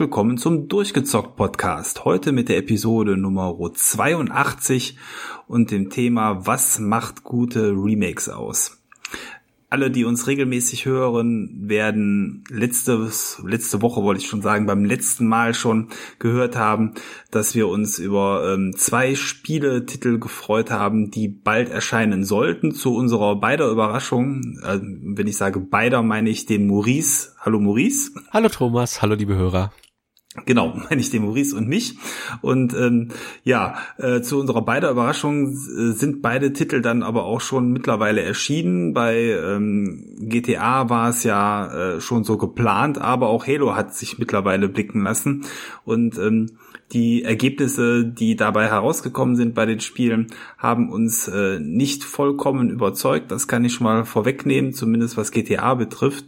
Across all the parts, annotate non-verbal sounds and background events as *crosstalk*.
willkommen zum Durchgezockt Podcast. Heute mit der Episode Nummer 82 und dem Thema Was macht gute Remakes aus? alle, die uns regelmäßig hören, werden letztes, letzte Woche wollte ich schon sagen, beim letzten Mal schon gehört haben, dass wir uns über ähm, zwei Spieletitel gefreut haben, die bald erscheinen sollten. Zu unserer beider Überraschung, äh, wenn ich sage beider, meine ich den Maurice. Hallo Maurice. Hallo Thomas, hallo liebe Hörer. Genau, *laughs* meine ich den Maurice und mich. Und ähm, ja, äh, zu unserer beider Überraschung äh, sind beide Titel dann aber auch schon mittlerweile erschienen. Bei ähm, GTA war es ja äh, schon so geplant, aber auch Halo hat sich mittlerweile blicken lassen. Und ähm, die Ergebnisse, die dabei herausgekommen sind bei den Spielen, haben uns äh, nicht vollkommen überzeugt. Das kann ich schon mal vorwegnehmen, zumindest was GTA betrifft.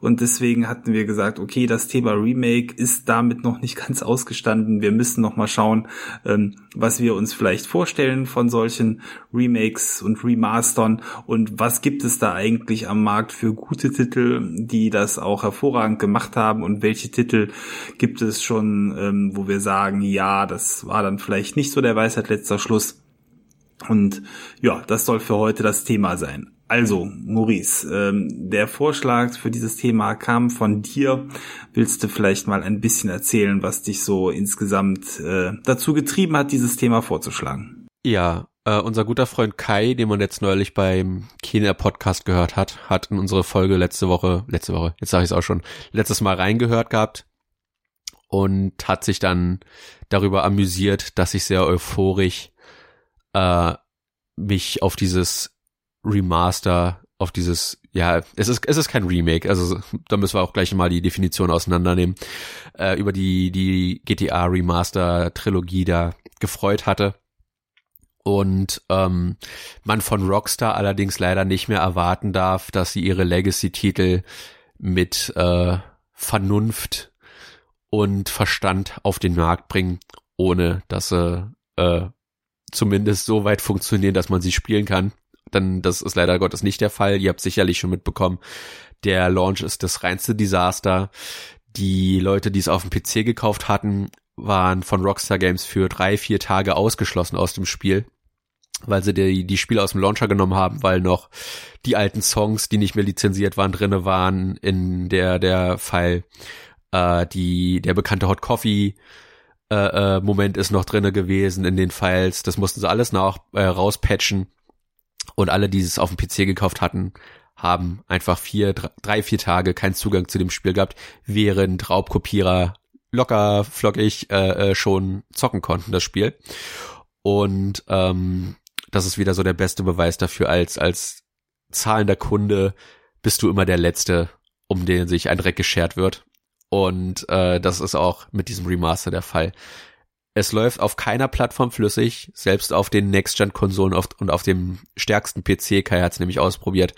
Und deswegen hatten wir gesagt, okay, das Thema Remake ist damit noch nicht *laughs* ganz ausgestanden. Wir müssen noch mal schauen, ähm, was wir uns vielleicht vorstellen von solchen Remakes und Remastern und was gibt es da eigentlich am Markt für gute Titel, die das auch hervorragend gemacht haben und welche Titel gibt es schon, ähm, wo wir sagen, ja, das war dann vielleicht nicht so der Weisheit letzter Schluss. Und ja, das soll für heute das Thema sein. Also, Maurice, ähm, der Vorschlag für dieses Thema kam von dir. Willst du vielleicht mal ein bisschen erzählen, was dich so insgesamt äh, dazu getrieben hat, dieses Thema vorzuschlagen? Ja, äh, unser guter Freund Kai, den man jetzt neulich beim Kenia Podcast gehört hat, hat in unsere Folge letzte Woche, letzte Woche, jetzt sage ich es auch schon, letztes Mal reingehört gehabt und hat sich dann darüber amüsiert, dass ich sehr euphorisch äh, mich auf dieses Remaster, auf dieses, ja, es ist, es ist kein Remake, also da müssen wir auch gleich mal die Definition auseinandernehmen, äh, über die, die GTA Remaster Trilogie da gefreut hatte. Und ähm, man von Rockstar allerdings leider nicht mehr erwarten darf, dass sie ihre Legacy-Titel mit äh, Vernunft und Verstand auf den Markt bringen, ohne dass sie äh, zumindest so weit funktionieren, dass man sie spielen kann. Dann, das ist leider Gottes nicht der Fall. Ihr habt sicherlich schon mitbekommen, der Launch ist das reinste Desaster. Die Leute, die es auf dem PC gekauft hatten, waren von Rockstar Games für drei, vier Tage ausgeschlossen aus dem Spiel, weil sie die, die Spiele aus dem Launcher genommen haben, weil noch die alten Songs, die nicht mehr lizenziert waren, drinne waren in der, der File äh, die, der bekannte Hot Coffee äh, äh, Moment ist noch drinne gewesen in den Files. Das mussten sie alles nach äh, rauspatchen. Und alle, die es auf dem PC gekauft hatten, haben einfach vier, drei, vier Tage keinen Zugang zu dem Spiel gehabt, während Raubkopierer locker flockig äh, äh, schon zocken konnten, das Spiel. Und ähm, das ist wieder so der beste Beweis dafür, als, als zahlender Kunde bist du immer der Letzte, um den sich ein Dreck geschert wird. Und äh, das ist auch mit diesem Remaster der Fall. Es läuft auf keiner Plattform flüssig, selbst auf den Next-Gen-Konsolen und auf dem stärksten PC, Kai hat es nämlich ausprobiert.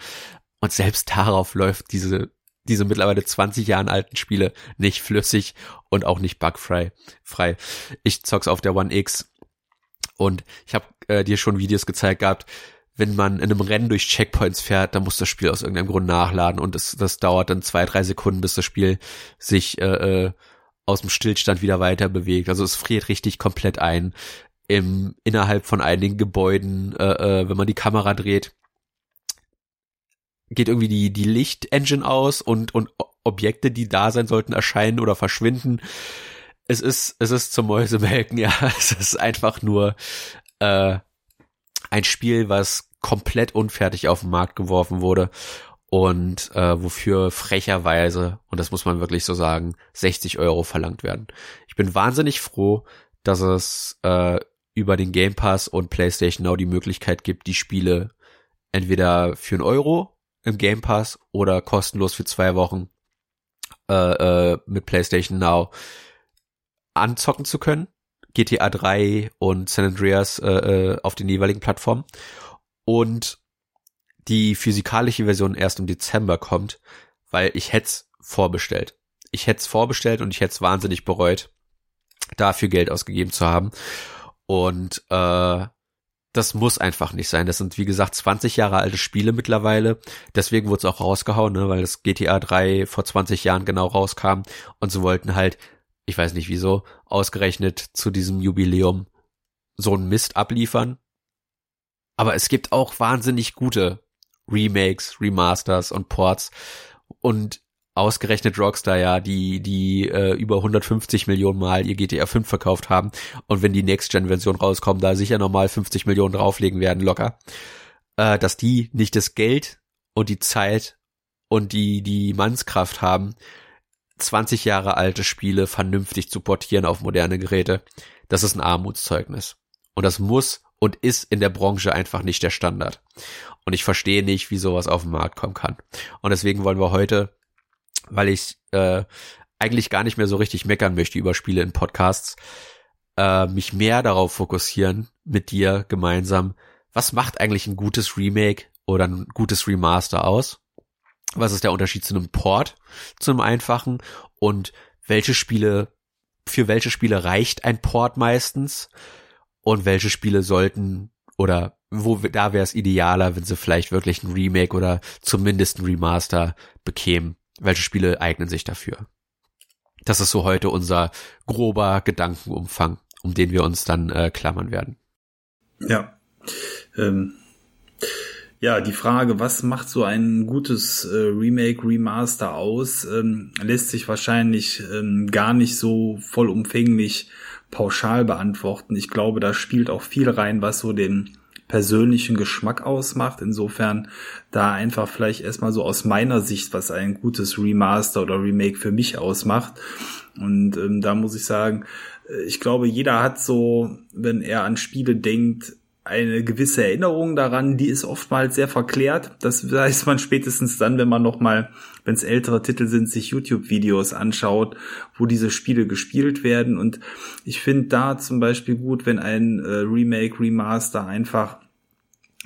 Und selbst darauf läuft diese, diese mittlerweile 20 Jahren alten Spiele nicht flüssig und auch nicht bugfrei. Frei. Ich zock's auf der One X und ich habe äh, dir schon Videos gezeigt gehabt, wenn man in einem Rennen durch Checkpoints fährt, dann muss das Spiel aus irgendeinem Grund nachladen und das, das dauert dann zwei, drei Sekunden, bis das Spiel sich äh, äh, aus dem Stillstand wieder weiter bewegt. Also es friert richtig komplett ein. Im, innerhalb von einigen Gebäuden, äh, äh, wenn man die Kamera dreht, geht irgendwie die, die Lichtengine aus und, und Objekte, die da sein sollten, erscheinen oder verschwinden. Es ist, es ist zum Mäusemelken, *laughs* ja. Es ist einfach nur äh, ein Spiel, was komplett unfertig auf den Markt geworfen wurde und äh, wofür frecherweise, und das muss man wirklich so sagen, 60 Euro verlangt werden. Ich bin wahnsinnig froh, dass es äh, über den Game Pass und PlayStation Now die Möglichkeit gibt, die Spiele entweder für einen Euro im Game Pass oder kostenlos für zwei Wochen äh, äh, mit PlayStation Now anzocken zu können. GTA 3 und San Andreas äh, äh, auf den jeweiligen Plattformen und die physikalische Version erst im Dezember kommt, weil ich hätte vorbestellt. Ich hätte vorbestellt und ich hätte wahnsinnig bereut, dafür Geld ausgegeben zu haben. Und äh, das muss einfach nicht sein. Das sind, wie gesagt, 20 Jahre alte Spiele mittlerweile. Deswegen wurde es auch rausgehauen, ne, weil das GTA 3 vor 20 Jahren genau rauskam. Und sie wollten halt ich weiß nicht wieso, ausgerechnet zu diesem Jubiläum so einen Mist abliefern. Aber es gibt auch wahnsinnig gute Remakes, Remasters und Ports. Und ausgerechnet Rockstar ja, die die äh, über 150 Millionen Mal ihr GTA 5 verkauft haben und wenn die Next-Gen-Version rauskommt, da sicher nochmal 50 Millionen drauflegen werden, locker, äh, dass die nicht das Geld und die Zeit und die die Mannskraft haben, 20 Jahre alte Spiele vernünftig zu portieren auf moderne Geräte, das ist ein Armutszeugnis. Und das muss und ist in der Branche einfach nicht der Standard. Und ich verstehe nicht, wie sowas auf den Markt kommen kann. Und deswegen wollen wir heute, weil ich äh, eigentlich gar nicht mehr so richtig meckern möchte über Spiele in Podcasts, äh, mich mehr darauf fokussieren, mit dir gemeinsam, was macht eigentlich ein gutes Remake oder ein gutes Remaster aus? Was ist der Unterschied zu einem Port, zu einem einfachen? Und welche Spiele, für welche Spiele reicht ein Port meistens? Und welche Spiele sollten oder wo da wäre es idealer, wenn sie vielleicht wirklich ein Remake oder zumindest ein Remaster bekämen. Welche Spiele eignen sich dafür? Das ist so heute unser grober Gedankenumfang, um den wir uns dann äh, klammern werden. Ja. Ähm, ja, die Frage, was macht so ein gutes äh, Remake, Remaster aus, ähm, lässt sich wahrscheinlich ähm, gar nicht so vollumfänglich pauschal beantworten. Ich glaube, da spielt auch viel rein, was so den persönlichen Geschmack ausmacht. Insofern da einfach vielleicht erstmal so aus meiner Sicht, was ein gutes Remaster oder Remake für mich ausmacht. Und ähm, da muss ich sagen, äh, ich glaube, jeder hat so, wenn er an Spiele denkt, eine gewisse Erinnerung daran, die ist oftmals sehr verklärt. Das weiß man spätestens dann, wenn man nochmal, wenn es ältere Titel sind, sich YouTube-Videos anschaut, wo diese Spiele gespielt werden. Und ich finde da zum Beispiel gut, wenn ein äh, Remake, Remaster einfach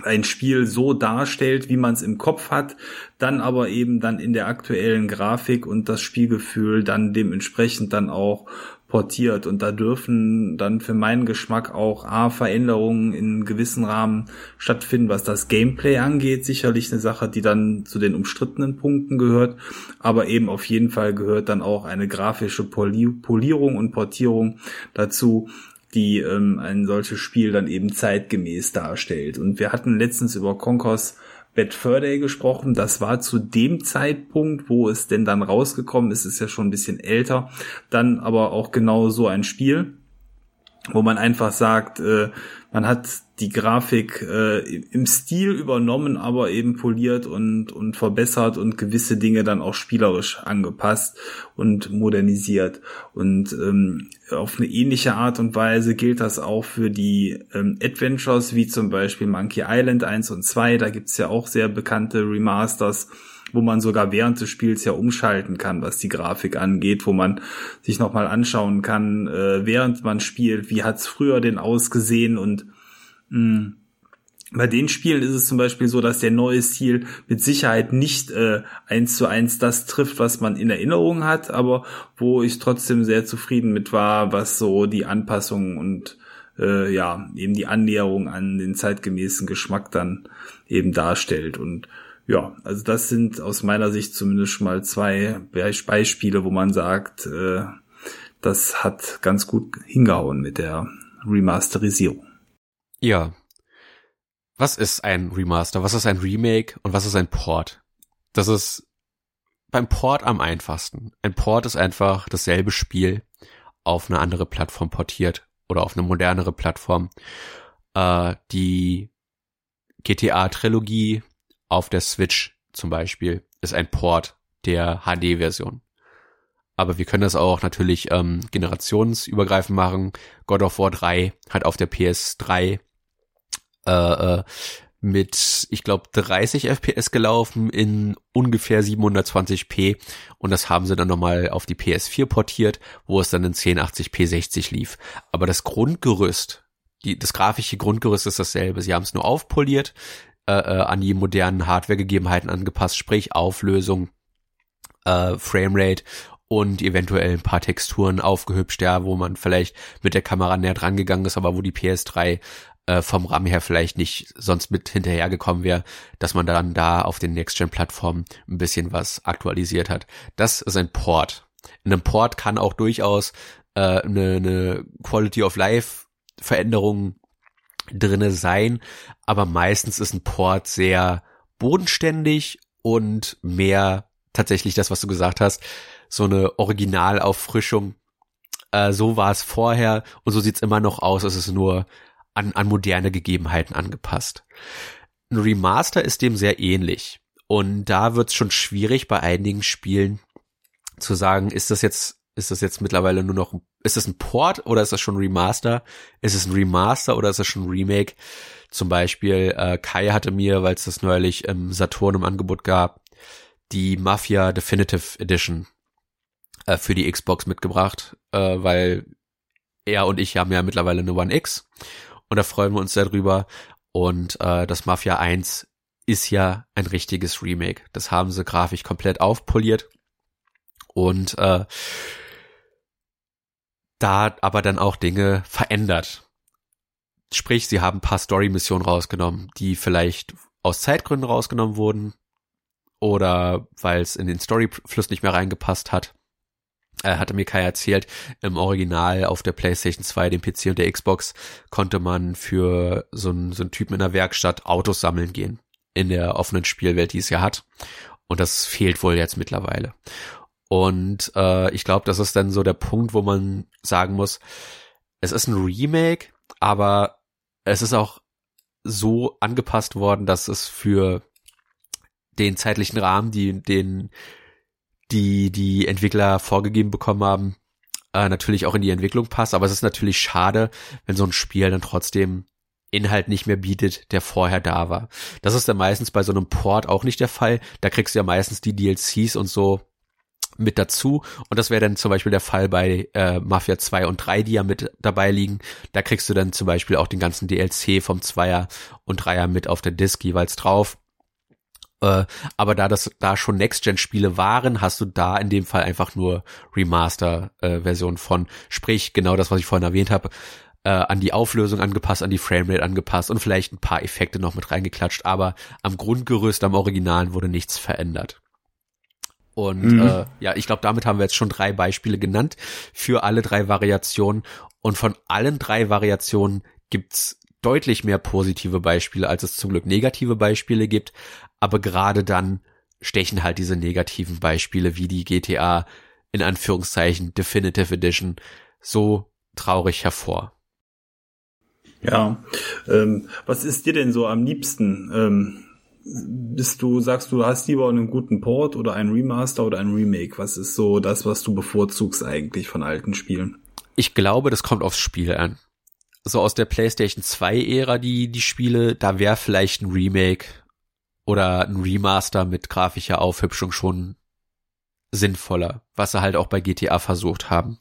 ein Spiel so darstellt, wie man es im Kopf hat, dann aber eben dann in der aktuellen Grafik und das Spielgefühl dann dementsprechend dann auch portiert und da dürfen dann für meinen Geschmack auch A, Veränderungen in gewissen Rahmen stattfinden, was das Gameplay angeht. Sicherlich eine Sache, die dann zu den umstrittenen Punkten gehört, aber eben auf jeden Fall gehört dann auch eine grafische Polierung und Portierung dazu, die ähm, ein solches Spiel dann eben zeitgemäß darstellt. Und wir hatten letztens über Conquers Bad Fur Day gesprochen. Das war zu dem Zeitpunkt, wo es denn dann rausgekommen ist, ist ja schon ein bisschen älter, dann aber auch genau so ein Spiel, wo man einfach sagt, äh, man hat die Grafik äh, im Stil übernommen, aber eben poliert und, und verbessert und gewisse Dinge dann auch spielerisch angepasst und modernisiert. Und ähm, auf eine ähnliche Art und Weise gilt das auch für die ähm, Adventures, wie zum Beispiel Monkey Island 1 und 2. Da gibt's ja auch sehr bekannte Remasters wo man sogar während des Spiels ja umschalten kann, was die Grafik angeht, wo man sich nochmal anschauen kann, äh, während man spielt, wie hat's früher denn ausgesehen und mh, bei den Spielen ist es zum Beispiel so, dass der neue Stil mit Sicherheit nicht äh, eins zu eins das trifft, was man in Erinnerung hat, aber wo ich trotzdem sehr zufrieden mit war, was so die Anpassung und äh, ja eben die Annäherung an den zeitgemäßen Geschmack dann eben darstellt. Und ja, also das sind aus meiner Sicht zumindest mal zwei Beispiele, wo man sagt, äh, das hat ganz gut hingehauen mit der Remasterisierung. Ja. Was ist ein Remaster? Was ist ein Remake? Und was ist ein Port? Das ist beim Port am einfachsten. Ein Port ist einfach dasselbe Spiel auf eine andere Plattform portiert oder auf eine modernere Plattform. Äh, die GTA-Trilogie auf der Switch zum Beispiel ist ein Port der HD-Version. Aber wir können das auch natürlich ähm, generationsübergreifend machen. God of War 3 hat auf der PS3 äh, äh, mit, ich glaube, 30 FPS gelaufen in ungefähr 720p und das haben sie dann nochmal auf die PS4 portiert, wo es dann in 1080p 60 lief. Aber das Grundgerüst, die, das grafische Grundgerüst ist dasselbe. Sie haben es nur aufpoliert, äh, äh, an die modernen Hardwaregegebenheiten angepasst, sprich Auflösung, äh, Framerate und eventuell ein paar Texturen aufgehübscht, ja, wo man vielleicht mit der Kamera näher dran gegangen ist, aber wo die PS3 äh, vom RAM her vielleicht nicht sonst mit hinterhergekommen wäre, dass man dann da auf den Next-Gen-Plattformen ein bisschen was aktualisiert hat. Das ist ein Port. In einem Port kann auch durchaus äh, eine, eine Quality of Life Veränderung drinne sein, aber meistens ist ein Port sehr bodenständig und mehr tatsächlich das, was du gesagt hast, so eine Originalauffrischung. Äh, so war es vorher und so sieht's immer noch aus. Es ist nur an, an moderne Gegebenheiten angepasst. Ein Remaster ist dem sehr ähnlich. Und da wird's schon schwierig bei einigen Spielen zu sagen, ist das jetzt, ist das jetzt mittlerweile nur noch, ist das ein Port oder ist das schon ein Remaster? Ist es ein Remaster oder ist das schon ein Remake? Zum Beispiel, äh, Kai hatte mir, weil es das neulich im Saturn im Angebot gab, die Mafia Definitive Edition äh, für die Xbox mitgebracht, äh, weil er und ich haben ja mittlerweile eine One X und da freuen wir uns sehr drüber. Und äh, das Mafia 1 ist ja ein richtiges Remake. Das haben sie grafisch komplett aufpoliert. Und äh, da aber dann auch Dinge verändert. Sprich, sie haben ein paar Story-Missionen rausgenommen, die vielleicht aus Zeitgründen rausgenommen wurden oder weil es in den Storyfluss nicht mehr reingepasst hat. Er hatte mir Kai erzählt, im Original auf der PlayStation 2, dem PC und der Xbox konnte man für so einen, so einen Typen in der Werkstatt Autos sammeln gehen in der offenen Spielwelt, die es ja hat. Und das fehlt wohl jetzt mittlerweile. Und äh, ich glaube, das ist dann so der Punkt, wo man sagen muss, es ist ein Remake, aber es ist auch so angepasst worden, dass es für den zeitlichen Rahmen, die den die die Entwickler vorgegeben bekommen haben, äh, natürlich auch in die Entwicklung passt. Aber es ist natürlich schade, wenn so ein Spiel dann trotzdem Inhalt nicht mehr bietet, der vorher da war. Das ist dann meistens bei so einem Port auch nicht der Fall. Da kriegst du ja meistens die DLCs und so mit dazu. Und das wäre dann zum Beispiel der Fall bei äh, Mafia 2 und 3, die ja mit dabei liegen. Da kriegst du dann zum Beispiel auch den ganzen DLC vom Zweier und Dreier mit auf der Disk jeweils drauf. Äh, aber da das da schon Next-Gen-Spiele waren, hast du da in dem Fall einfach nur Remaster-Version äh, von. Sprich, genau das, was ich vorhin erwähnt habe äh, an die Auflösung angepasst, an die Framerate angepasst und vielleicht ein paar Effekte noch mit reingeklatscht, aber am Grundgerüst, am Originalen wurde nichts verändert. Und mhm. äh, ja, ich glaube, damit haben wir jetzt schon drei Beispiele genannt für alle drei Variationen. Und von allen drei Variationen gibt's deutlich mehr positive Beispiele, als es zum Glück negative Beispiele gibt. Aber gerade dann stechen halt diese negativen Beispiele wie die GTA in Anführungszeichen Definitive Edition so traurig hervor. Ja, ähm, was ist dir denn so am liebsten? Ähm, bist du, sagst du, hast lieber einen guten Port oder ein Remaster oder ein Remake? Was ist so das, was du bevorzugst eigentlich von alten Spielen? Ich glaube, das kommt aufs Spiel an. So aus der PlayStation 2 Ära, die, die Spiele, da wäre vielleicht ein Remake oder ein Remaster mit grafischer Aufhübschung schon sinnvoller, was sie halt auch bei GTA versucht haben.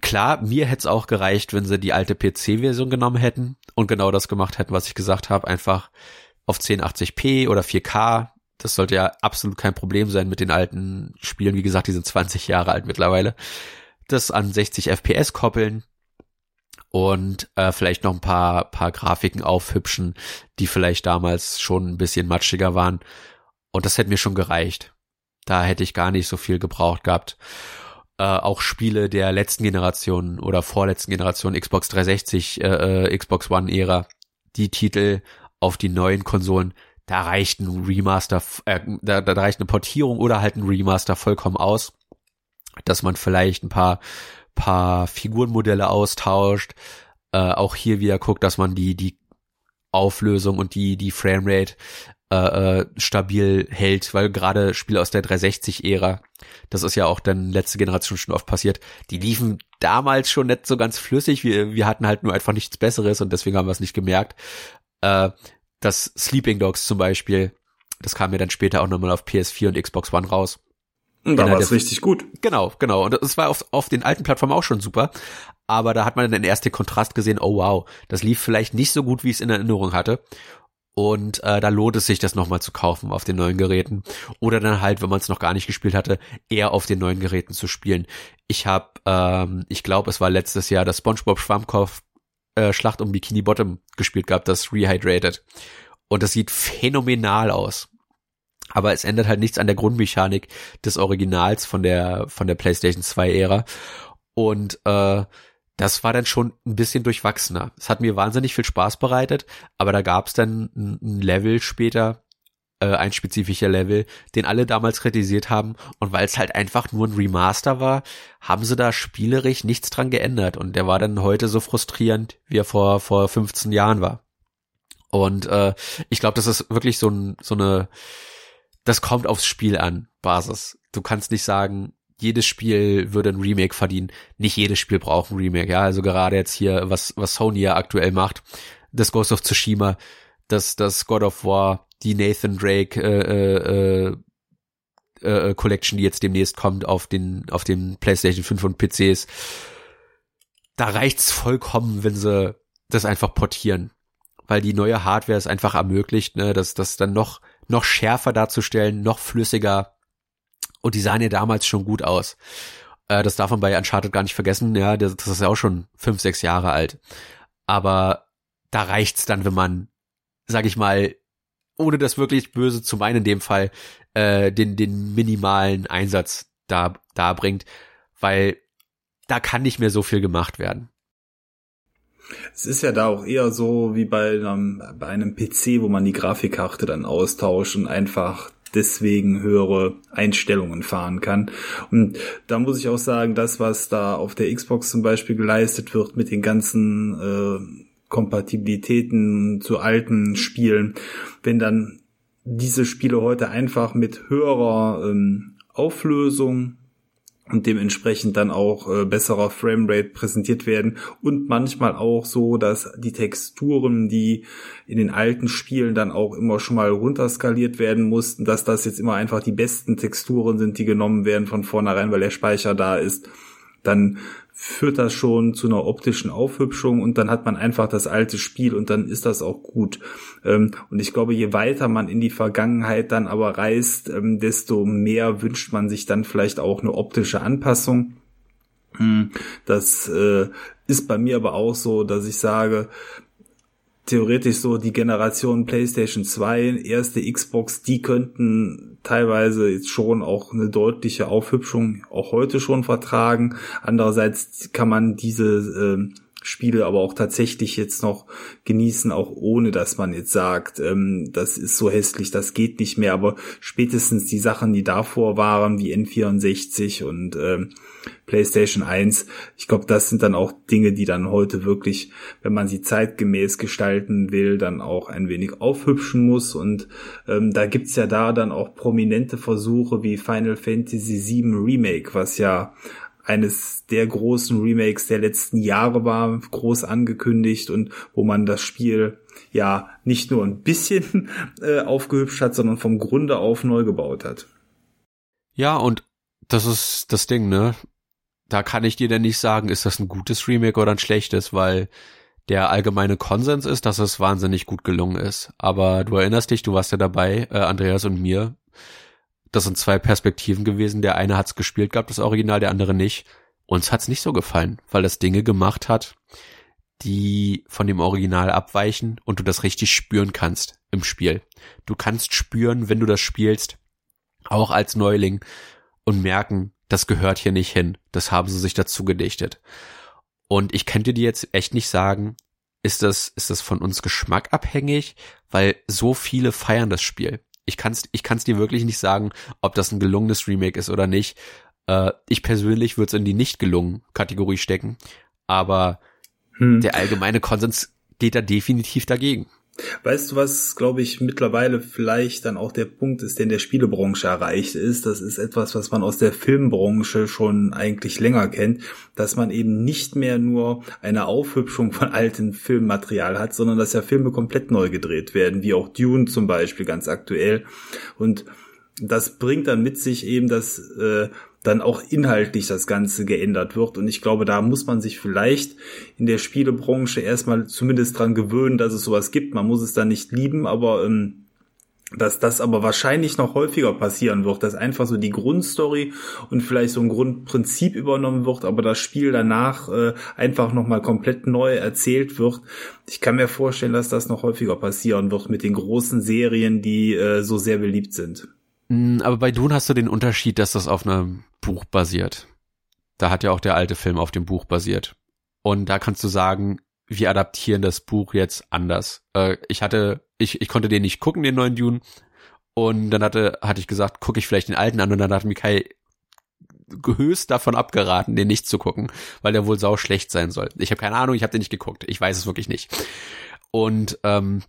Klar, mir hätte es auch gereicht, wenn sie die alte PC-Version genommen hätten und genau das gemacht hätten, was ich gesagt habe, einfach auf 1080p oder 4K. Das sollte ja absolut kein Problem sein mit den alten Spielen. Wie gesagt, die sind 20 Jahre alt mittlerweile. Das an 60 FPS koppeln und äh, vielleicht noch ein paar, paar Grafiken aufhübschen, die vielleicht damals schon ein bisschen matschiger waren. Und das hätte mir schon gereicht. Da hätte ich gar nicht so viel gebraucht gehabt äh, auch Spiele der letzten Generation oder vorletzten Generation Xbox 360, äh, äh, Xbox One Ära, die Titel auf die neuen Konsolen, da reicht ein Remaster, äh, da, da reicht eine Portierung oder halt ein Remaster vollkommen aus, dass man vielleicht ein paar paar Figurenmodelle austauscht, äh, auch hier wieder guckt, dass man die die Auflösung und die die Framerate äh, äh, stabil hält, weil gerade Spiele aus der 360-Ära, das ist ja auch dann letzte Generation schon oft passiert, die liefen damals schon nicht so ganz flüssig. Wir, wir hatten halt nur einfach nichts Besseres und deswegen haben wir es nicht gemerkt. Äh, das Sleeping Dogs zum Beispiel, das kam mir dann später auch nochmal auf PS4 und Xbox One raus. Und da war es richtig gut. Genau, genau. Und es war auf, auf den alten Plattformen auch schon super. Aber da hat man dann erst den Kontrast gesehen, oh wow, das lief vielleicht nicht so gut, wie ich es in Erinnerung hatte. Und äh, da lohnt es sich, das nochmal zu kaufen auf den neuen Geräten. Oder dann halt, wenn man es noch gar nicht gespielt hatte, eher auf den neuen Geräten zu spielen. Ich habe, ähm, ich glaube, es war letztes Jahr das SpongeBob Schwammkopf äh, Schlacht um Bikini Bottom gespielt gehabt, das Rehydrated. Und das sieht phänomenal aus. Aber es ändert halt nichts an der Grundmechanik des Originals von der, von der PlayStation 2 Ära. Und, äh, das war dann schon ein bisschen durchwachsener. Es hat mir wahnsinnig viel Spaß bereitet, aber da gab es dann ein Level später, äh, ein spezifischer Level, den alle damals kritisiert haben. Und weil es halt einfach nur ein Remaster war, haben sie da spielerisch nichts dran geändert. Und der war dann heute so frustrierend, wie er vor, vor 15 Jahren war. Und äh, ich glaube, das ist wirklich so, ein, so eine, das kommt aufs Spiel an, Basis. Du kannst nicht sagen, jedes Spiel würde ein Remake verdienen. Nicht jedes Spiel braucht ein Remake, ja. Also gerade jetzt hier, was, was Sony ja aktuell macht, das Ghost of Tsushima, das, das God of War, die Nathan Drake äh, äh, äh, Collection, die jetzt demnächst kommt auf den, auf den PlayStation 5 und PCs. Da reicht's vollkommen, wenn sie das einfach portieren. Weil die neue Hardware es einfach ermöglicht, ne, das, das dann noch, noch schärfer darzustellen, noch flüssiger, und die sahen ja damals schon gut aus. Äh, das darf man bei Uncharted gar nicht vergessen. Ja, das, das ist ja auch schon fünf, sechs Jahre alt. Aber da reicht's dann, wenn man, sag ich mal, ohne das wirklich böse zu meinen in dem Fall, äh, den, den minimalen Einsatz da, da bringt, weil da kann nicht mehr so viel gemacht werden. Es ist ja da auch eher so wie bei einem, bei einem PC, wo man die Grafikkarte dann austauscht und einfach deswegen höhere Einstellungen fahren kann. Und da muss ich auch sagen, das, was da auf der Xbox zum Beispiel geleistet wird mit den ganzen äh, Kompatibilitäten zu alten Spielen, wenn dann diese Spiele heute einfach mit höherer ähm, Auflösung und dementsprechend dann auch äh, besserer Framerate präsentiert werden. Und manchmal auch so, dass die Texturen, die in den alten Spielen dann auch immer schon mal runterskaliert werden mussten, dass das jetzt immer einfach die besten Texturen sind, die genommen werden von vornherein, weil der Speicher da ist, dann führt das schon zu einer optischen Aufhübschung und dann hat man einfach das alte Spiel und dann ist das auch gut. Ähm, und ich glaube, je weiter man in die Vergangenheit dann aber reist, ähm, desto mehr wünscht man sich dann vielleicht auch eine optische Anpassung. Hm, das äh, ist bei mir aber auch so, dass ich sage, theoretisch so die Generation PlayStation 2, erste Xbox, die könnten teilweise jetzt schon auch eine deutliche Aufhübschung auch heute schon vertragen. Andererseits kann man diese äh, Spiele aber auch tatsächlich jetzt noch genießen, auch ohne dass man jetzt sagt, ähm, das ist so hässlich, das geht nicht mehr. Aber spätestens die Sachen, die davor waren, wie N64 und ähm, PlayStation 1, ich glaube, das sind dann auch Dinge, die dann heute wirklich, wenn man sie zeitgemäß gestalten will, dann auch ein wenig aufhübschen muss. Und ähm, da gibt's ja da dann auch prominente Versuche wie Final Fantasy VII Remake, was ja eines der großen Remakes der letzten Jahre war, groß angekündigt und wo man das Spiel ja nicht nur ein bisschen *laughs* äh, aufgehübscht hat, sondern vom Grunde auf neu gebaut hat. Ja, und das ist das Ding, ne? Da kann ich dir denn nicht sagen, ist das ein gutes Remake oder ein schlechtes, weil der allgemeine Konsens ist, dass es wahnsinnig gut gelungen ist. Aber du erinnerst dich, du warst ja dabei, äh, Andreas und mir, das sind zwei Perspektiven gewesen. Der eine hat's gespielt gehabt, das Original, der andere nicht. Uns hat's nicht so gefallen, weil das Dinge gemacht hat, die von dem Original abweichen und du das richtig spüren kannst im Spiel. Du kannst spüren, wenn du das spielst, auch als Neuling und merken, das gehört hier nicht hin. Das haben sie sich dazu gedichtet. Und ich könnte dir jetzt echt nicht sagen, ist das, ist das von uns Geschmack abhängig, weil so viele feiern das Spiel ich kann es ich kann's dir wirklich nicht sagen, ob das ein gelungenes Remake ist oder nicht. Äh, ich persönlich würde es in die nicht gelungen Kategorie stecken, aber hm. der allgemeine Konsens geht da definitiv dagegen. Weißt du, was, glaube ich, mittlerweile vielleicht dann auch der Punkt ist, der in der Spielebranche erreicht ist? Das ist etwas, was man aus der Filmbranche schon eigentlich länger kennt, dass man eben nicht mehr nur eine Aufhübschung von altem Filmmaterial hat, sondern dass ja Filme komplett neu gedreht werden, wie auch Dune zum Beispiel ganz aktuell. Und das bringt dann mit sich eben, dass äh, dann auch inhaltlich das Ganze geändert wird. Und ich glaube, da muss man sich vielleicht in der Spielebranche erstmal zumindest dran gewöhnen, dass es sowas gibt. Man muss es dann nicht lieben, aber ähm, dass das aber wahrscheinlich noch häufiger passieren wird, dass einfach so die Grundstory und vielleicht so ein Grundprinzip übernommen wird, aber das Spiel danach äh, einfach nochmal komplett neu erzählt wird. Ich kann mir vorstellen, dass das noch häufiger passieren wird mit den großen Serien, die äh, so sehr beliebt sind. Mm, aber bei Dune hast du den Unterschied, dass das auf einem Buch basiert. Da hat ja auch der alte Film auf dem Buch basiert. Und da kannst du sagen, wir adaptieren das Buch jetzt anders. Äh, ich hatte, ich, ich konnte den nicht gucken, den neuen Dune. Und dann hatte, hatte ich gesagt, gucke ich vielleicht den alten an und dann hat Mikai höchst davon abgeraten, den nicht zu gucken, weil der wohl sau schlecht sein soll. Ich habe keine Ahnung, ich habe den nicht geguckt. Ich weiß es wirklich nicht. Und ähm,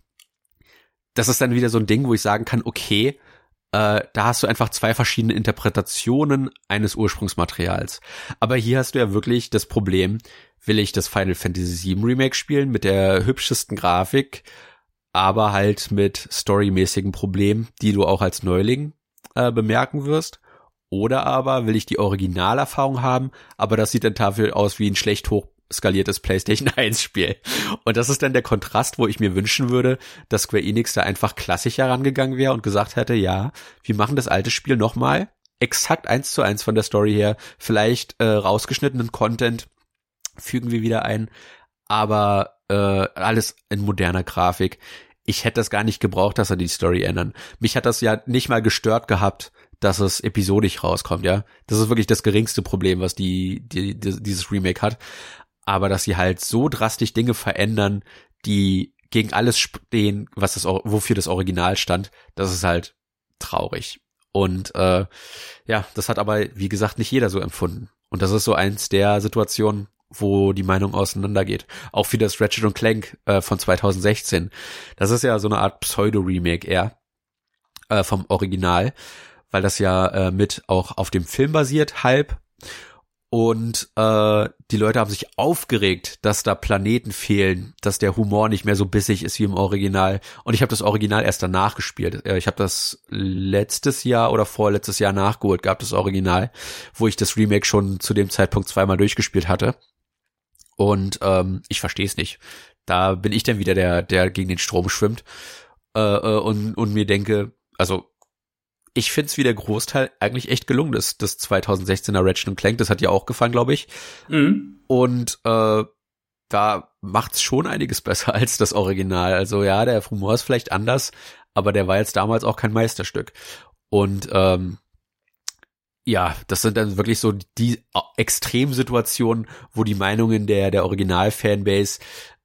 das ist dann wieder so ein Ding, wo ich sagen kann, okay, äh, da hast du einfach zwei verschiedene Interpretationen eines Ursprungsmaterials. Aber hier hast du ja wirklich das Problem, will ich das Final Fantasy VII Remake spielen mit der hübschesten Grafik, aber halt mit storymäßigen Problemen, die du auch als Neuling äh, bemerken wirst. Oder aber will ich die Originalerfahrung haben, aber das sieht dann dafür aus wie ein schlecht hochskaliertes PlayStation *laughs* 1 Spiel. Und das ist dann der Kontrast, wo ich mir wünschen würde, dass Square Enix da einfach klassisch herangegangen wäre und gesagt hätte, ja, wir machen das alte Spiel nochmal, exakt eins zu eins von der Story her, vielleicht äh, rausgeschnittenen Content fügen wir wieder ein, aber äh, alles in moderner Grafik. Ich hätte das gar nicht gebraucht, dass er die Story ändern. Mich hat das ja nicht mal gestört gehabt, dass es episodisch rauskommt, ja. Das ist wirklich das geringste Problem, was die, die, die dieses Remake hat. Aber dass sie halt so drastisch Dinge verändern, die gegen alles stehen, was das, wofür das Original stand, das ist halt traurig. Und äh, ja, das hat aber, wie gesagt, nicht jeder so empfunden. Und das ist so eins der Situationen, wo die Meinung auseinandergeht. Auch für das Ratchet Clank äh, von 2016. Das ist ja so eine Art Pseudo-Remake eher äh, vom Original weil das ja äh, mit auch auf dem Film basiert, halb. Und äh, die Leute haben sich aufgeregt, dass da Planeten fehlen, dass der Humor nicht mehr so bissig ist wie im Original. Und ich habe das Original erst danach gespielt. Äh, ich habe das letztes Jahr oder vorletztes Jahr nachgeholt, gab das Original, wo ich das Remake schon zu dem Zeitpunkt zweimal durchgespielt hatte. Und ähm, ich verstehe es nicht. Da bin ich dann wieder der, der gegen den Strom schwimmt äh, äh, und, und mir denke, also ich finde es wie der Großteil eigentlich echt gelungen ist. Das 2016er Ratchet Clank, das hat ja auch gefallen, glaube ich. Mhm. Und äh, da macht's schon einiges *laughs* besser als das Original. Also ja, der Humor ist vielleicht anders, aber der war jetzt damals auch kein Meisterstück. Und ähm, ja, das sind dann wirklich so die Extremsituationen, wo die Meinungen der der Original-Fanbase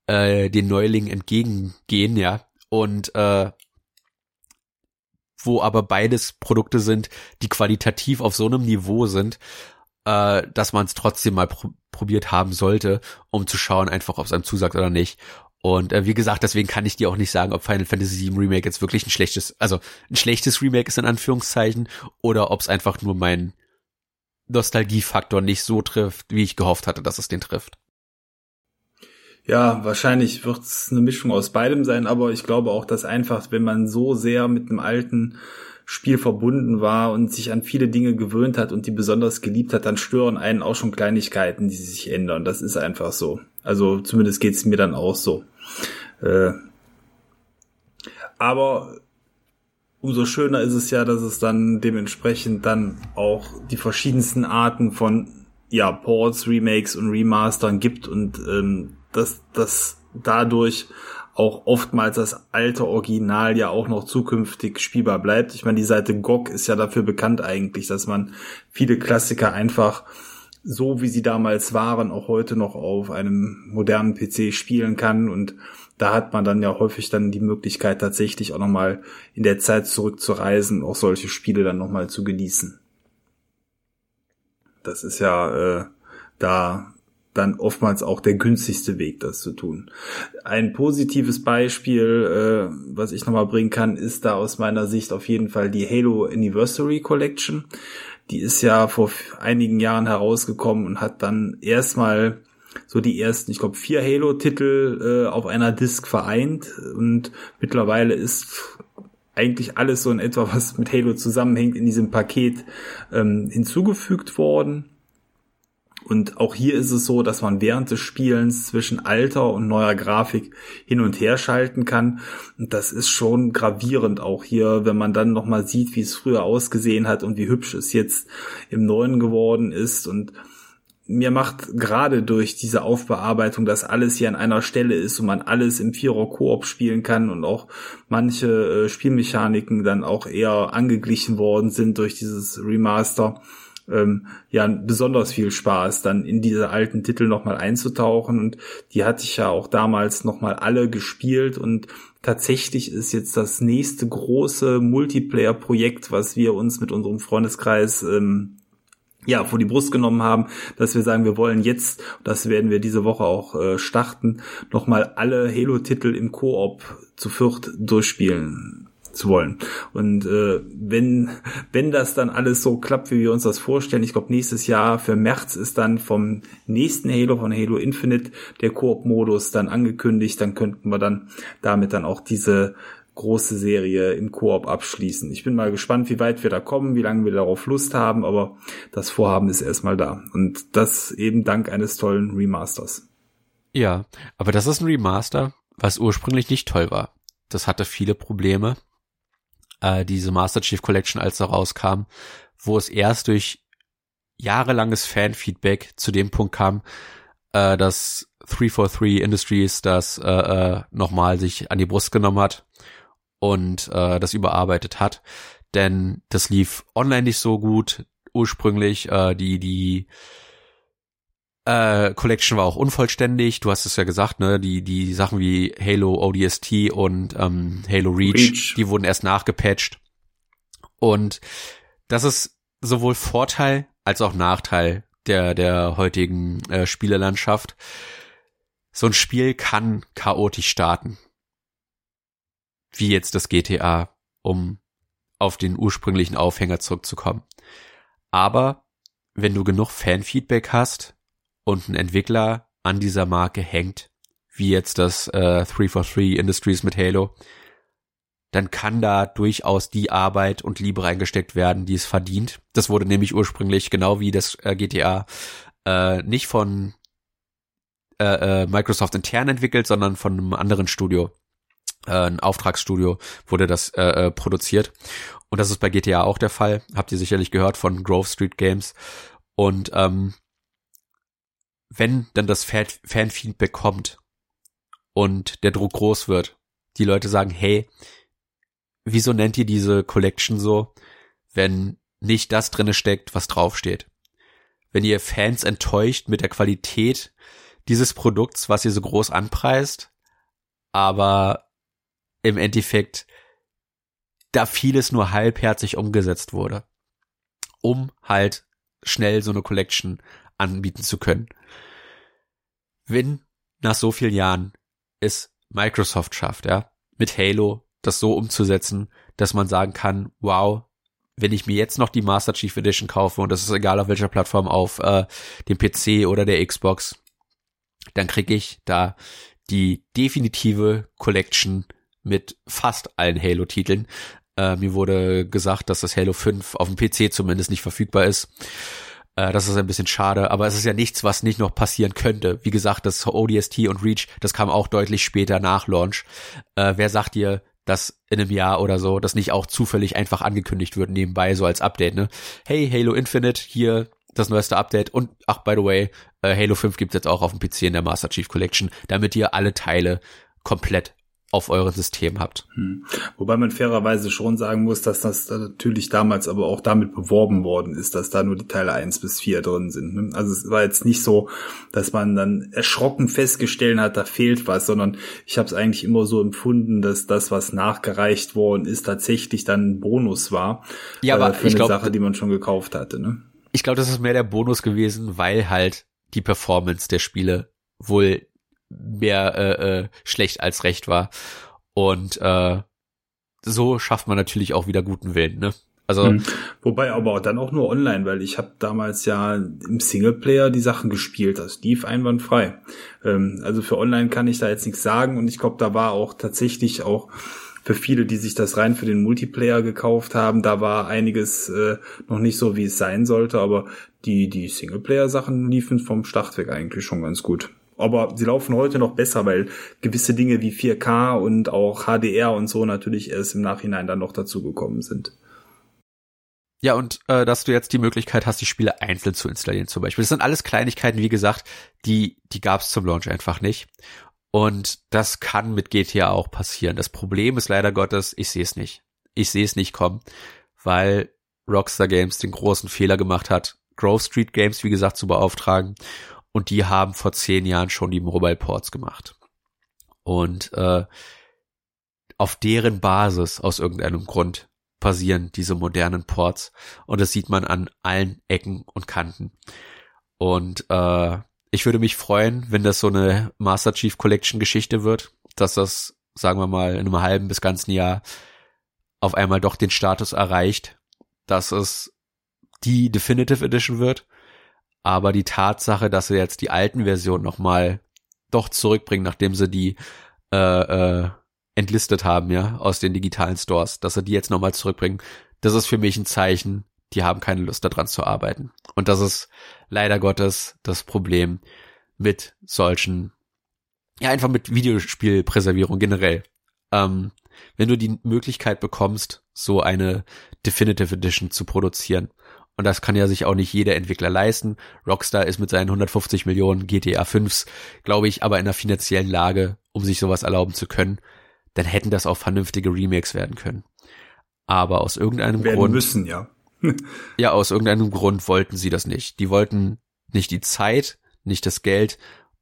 äh, den Neulingen entgegengehen, ja. Und äh, wo aber beides Produkte sind, die qualitativ auf so einem Niveau sind, äh, dass man es trotzdem mal pr probiert haben sollte, um zu schauen, einfach ob es einem zusagt oder nicht. Und äh, wie gesagt, deswegen kann ich dir auch nicht sagen, ob Final Fantasy VII Remake jetzt wirklich ein schlechtes, also ein schlechtes Remake ist in Anführungszeichen, oder ob es einfach nur mein Nostalgiefaktor nicht so trifft, wie ich gehofft hatte, dass es den trifft. Ja, wahrscheinlich wird es eine Mischung aus beidem sein, aber ich glaube auch, dass einfach, wenn man so sehr mit einem alten Spiel verbunden war und sich an viele Dinge gewöhnt hat und die besonders geliebt hat, dann stören einen auch schon Kleinigkeiten, die sich ändern. Das ist einfach so. Also zumindest geht's mir dann auch so. Äh, aber umso schöner ist es ja, dass es dann dementsprechend dann auch die verschiedensten Arten von ja, Ports, Remakes und Remastern gibt und ähm, dass dass dadurch auch oftmals das alte Original ja auch noch zukünftig spielbar bleibt. Ich meine, die Seite GOG ist ja dafür bekannt eigentlich, dass man viele Klassiker einfach so wie sie damals waren, auch heute noch auf einem modernen PC spielen kann und da hat man dann ja häufig dann die Möglichkeit tatsächlich auch nochmal in der Zeit zurückzureisen, auch solche Spiele dann nochmal zu genießen. Das ist ja äh, da dann oftmals auch der günstigste Weg, das zu tun. Ein positives Beispiel, äh, was ich nochmal bringen kann, ist da aus meiner Sicht auf jeden Fall die Halo Anniversary Collection. Die ist ja vor einigen Jahren herausgekommen und hat dann erstmal so die ersten, ich glaube, vier Halo-Titel äh, auf einer Disc vereint und mittlerweile ist eigentlich alles so in etwa, was mit Halo zusammenhängt, in diesem Paket ähm, hinzugefügt worden. Und auch hier ist es so, dass man während des Spielens zwischen alter und neuer Grafik hin und her schalten kann. Und das ist schon gravierend auch hier, wenn man dann nochmal sieht, wie es früher ausgesehen hat und wie hübsch es jetzt im Neuen geworden ist. Und mir macht gerade durch diese Aufbearbeitung, dass alles hier an einer Stelle ist und man alles im Vierer Koop spielen kann und auch manche äh, Spielmechaniken dann auch eher angeglichen worden sind durch dieses Remaster. Ähm, ja, besonders viel Spaß, dann in diese alten Titel nochmal einzutauchen. Und die hatte ich ja auch damals nochmal alle gespielt. Und tatsächlich ist jetzt das nächste große Multiplayer-Projekt, was wir uns mit unserem Freundeskreis ähm, ja, vor die Brust genommen haben, dass wir sagen, wir wollen jetzt, das werden wir diese Woche auch äh, starten, nochmal alle Halo-Titel im Koop zu viert durchspielen zu wollen. Und äh, wenn, wenn das dann alles so klappt, wie wir uns das vorstellen, ich glaube, nächstes Jahr für März ist dann vom nächsten Halo, von Halo Infinite, der Koop-Modus dann angekündigt, dann könnten wir dann damit dann auch diese große Serie im Koop abschließen. Ich bin mal gespannt, wie weit wir da kommen, wie lange wir darauf Lust haben, aber das Vorhaben ist erstmal da. Und das eben dank eines tollen Remasters. Ja, aber das ist ein Remaster, was ursprünglich nicht toll war. Das hatte viele Probleme. Äh, diese Master Chief Collection, als er rauskam, wo es erst durch jahrelanges Fanfeedback zu dem Punkt kam, äh, dass 343 Industries das äh, äh, nochmal sich an die Brust genommen hat und äh, das überarbeitet hat. Denn das lief online nicht so gut ursprünglich. Äh, die, die äh, Collection war auch unvollständig. Du hast es ja gesagt, ne? Die, die Sachen wie Halo ODST und ähm, Halo Reach, Reach, die wurden erst nachgepatcht. Und das ist sowohl Vorteil als auch Nachteil der, der heutigen äh, Spielelandschaft. So ein Spiel kann chaotisch starten wie jetzt das GTA, um auf den ursprünglichen Aufhänger zurückzukommen. Aber wenn du genug Fanfeedback hast und ein Entwickler an dieser Marke hängt, wie jetzt das äh, 343 Industries mit Halo, dann kann da durchaus die Arbeit und Liebe reingesteckt werden, die es verdient. Das wurde nämlich ursprünglich, genau wie das äh, GTA, äh, nicht von äh, äh, Microsoft intern entwickelt, sondern von einem anderen Studio äh, ein Auftragsstudio wurde das äh, äh, produziert. Und das ist bei GTA auch der Fall. Habt ihr sicherlich gehört von Grove Street Games. Und ähm, wenn dann das Fanfeedback kommt und der Druck groß wird, die Leute sagen, hey, wieso nennt ihr diese Collection so, wenn nicht das drinne steckt, was draufsteht? Wenn ihr Fans enttäuscht mit der Qualität dieses Produkts, was ihr so groß anpreist, aber im Endeffekt da vieles nur halbherzig umgesetzt wurde, um halt schnell so eine Collection anbieten zu können. Wenn nach so vielen Jahren es Microsoft schafft, ja, mit Halo das so umzusetzen, dass man sagen kann, wow, wenn ich mir jetzt noch die Master Chief Edition kaufe und das ist egal auf welcher Plattform auf äh, dem PC oder der Xbox, dann kriege ich da die definitive Collection mit fast allen Halo-Titeln. Äh, mir wurde gesagt, dass das Halo 5 auf dem PC zumindest nicht verfügbar ist. Äh, das ist ein bisschen schade, aber es ist ja nichts, was nicht noch passieren könnte. Wie gesagt, das ODST und Reach, das kam auch deutlich später nach Launch. Äh, wer sagt dir, dass in einem Jahr oder so das nicht auch zufällig einfach angekündigt wird nebenbei so als Update, ne? Hey, Halo Infinite, hier das neueste Update und ach, by the way, äh, Halo 5 gibt's jetzt auch auf dem PC in der Master Chief Collection, damit ihr alle Teile komplett auf eurem System habt. Hm. Wobei man fairerweise schon sagen muss, dass das natürlich damals aber auch damit beworben worden ist, dass da nur die Teile eins bis vier drin sind. Ne? Also es war jetzt nicht so, dass man dann erschrocken festgestellt hat, da fehlt was, sondern ich habe es eigentlich immer so empfunden, dass das, was nachgereicht worden ist, tatsächlich dann ein Bonus war. Ja, aber äh, für ich eine glaub, Sache, die man schon gekauft hatte. Ne? Ich glaube, das ist mehr der Bonus gewesen, weil halt die Performance der Spiele wohl mehr äh, äh, schlecht als recht war. Und äh, so schafft man natürlich auch wieder guten Willen, ne? Also hm. wobei aber dann auch nur online, weil ich habe damals ja im Singleplayer die Sachen gespielt, das lief einwandfrei. Ähm, also für online kann ich da jetzt nichts sagen und ich glaube, da war auch tatsächlich auch für viele, die sich das rein für den Multiplayer gekauft haben, da war einiges äh, noch nicht so, wie es sein sollte, aber die die Singleplayer Sachen liefen vom Start weg eigentlich schon ganz gut aber sie laufen heute noch besser, weil gewisse Dinge wie 4K und auch HDR und so natürlich erst im Nachhinein dann noch dazugekommen sind. Ja, und äh, dass du jetzt die Möglichkeit hast, die Spiele einzeln zu installieren zum Beispiel. Das sind alles Kleinigkeiten, wie gesagt, die, die gab es zum Launch einfach nicht. Und das kann mit GTA auch passieren. Das Problem ist leider Gottes, ich sehe es nicht. Ich sehe es nicht kommen, weil Rockstar Games den großen Fehler gemacht hat, Grove Street Games, wie gesagt, zu beauftragen. Und die haben vor zehn Jahren schon die Mobile Ports gemacht. Und äh, auf deren Basis, aus irgendeinem Grund, passieren diese modernen Ports. Und das sieht man an allen Ecken und Kanten. Und äh, ich würde mich freuen, wenn das so eine Master Chief Collection Geschichte wird, dass das, sagen wir mal, in einem halben bis ganzen Jahr auf einmal doch den Status erreicht, dass es die Definitive Edition wird. Aber die Tatsache, dass sie jetzt die alten Versionen nochmal doch zurückbringen, nachdem sie die äh, äh, entlistet haben, ja, aus den digitalen Stores, dass sie die jetzt nochmal zurückbringen, das ist für mich ein Zeichen, die haben keine Lust daran zu arbeiten. Und das ist leider Gottes das Problem mit solchen, ja, einfach mit Videospielpräservierung generell. Ähm, wenn du die Möglichkeit bekommst, so eine Definitive Edition zu produzieren. Und das kann ja sich auch nicht jeder Entwickler leisten. Rockstar ist mit seinen 150 Millionen GTA 5s, glaube ich, aber in einer finanziellen Lage, um sich sowas erlauben zu können. Dann hätten das auch vernünftige Remakes werden können. Aber aus irgendeinem werden Grund. müssen, ja. *laughs* ja, aus irgendeinem Grund wollten sie das nicht. Die wollten nicht die Zeit, nicht das Geld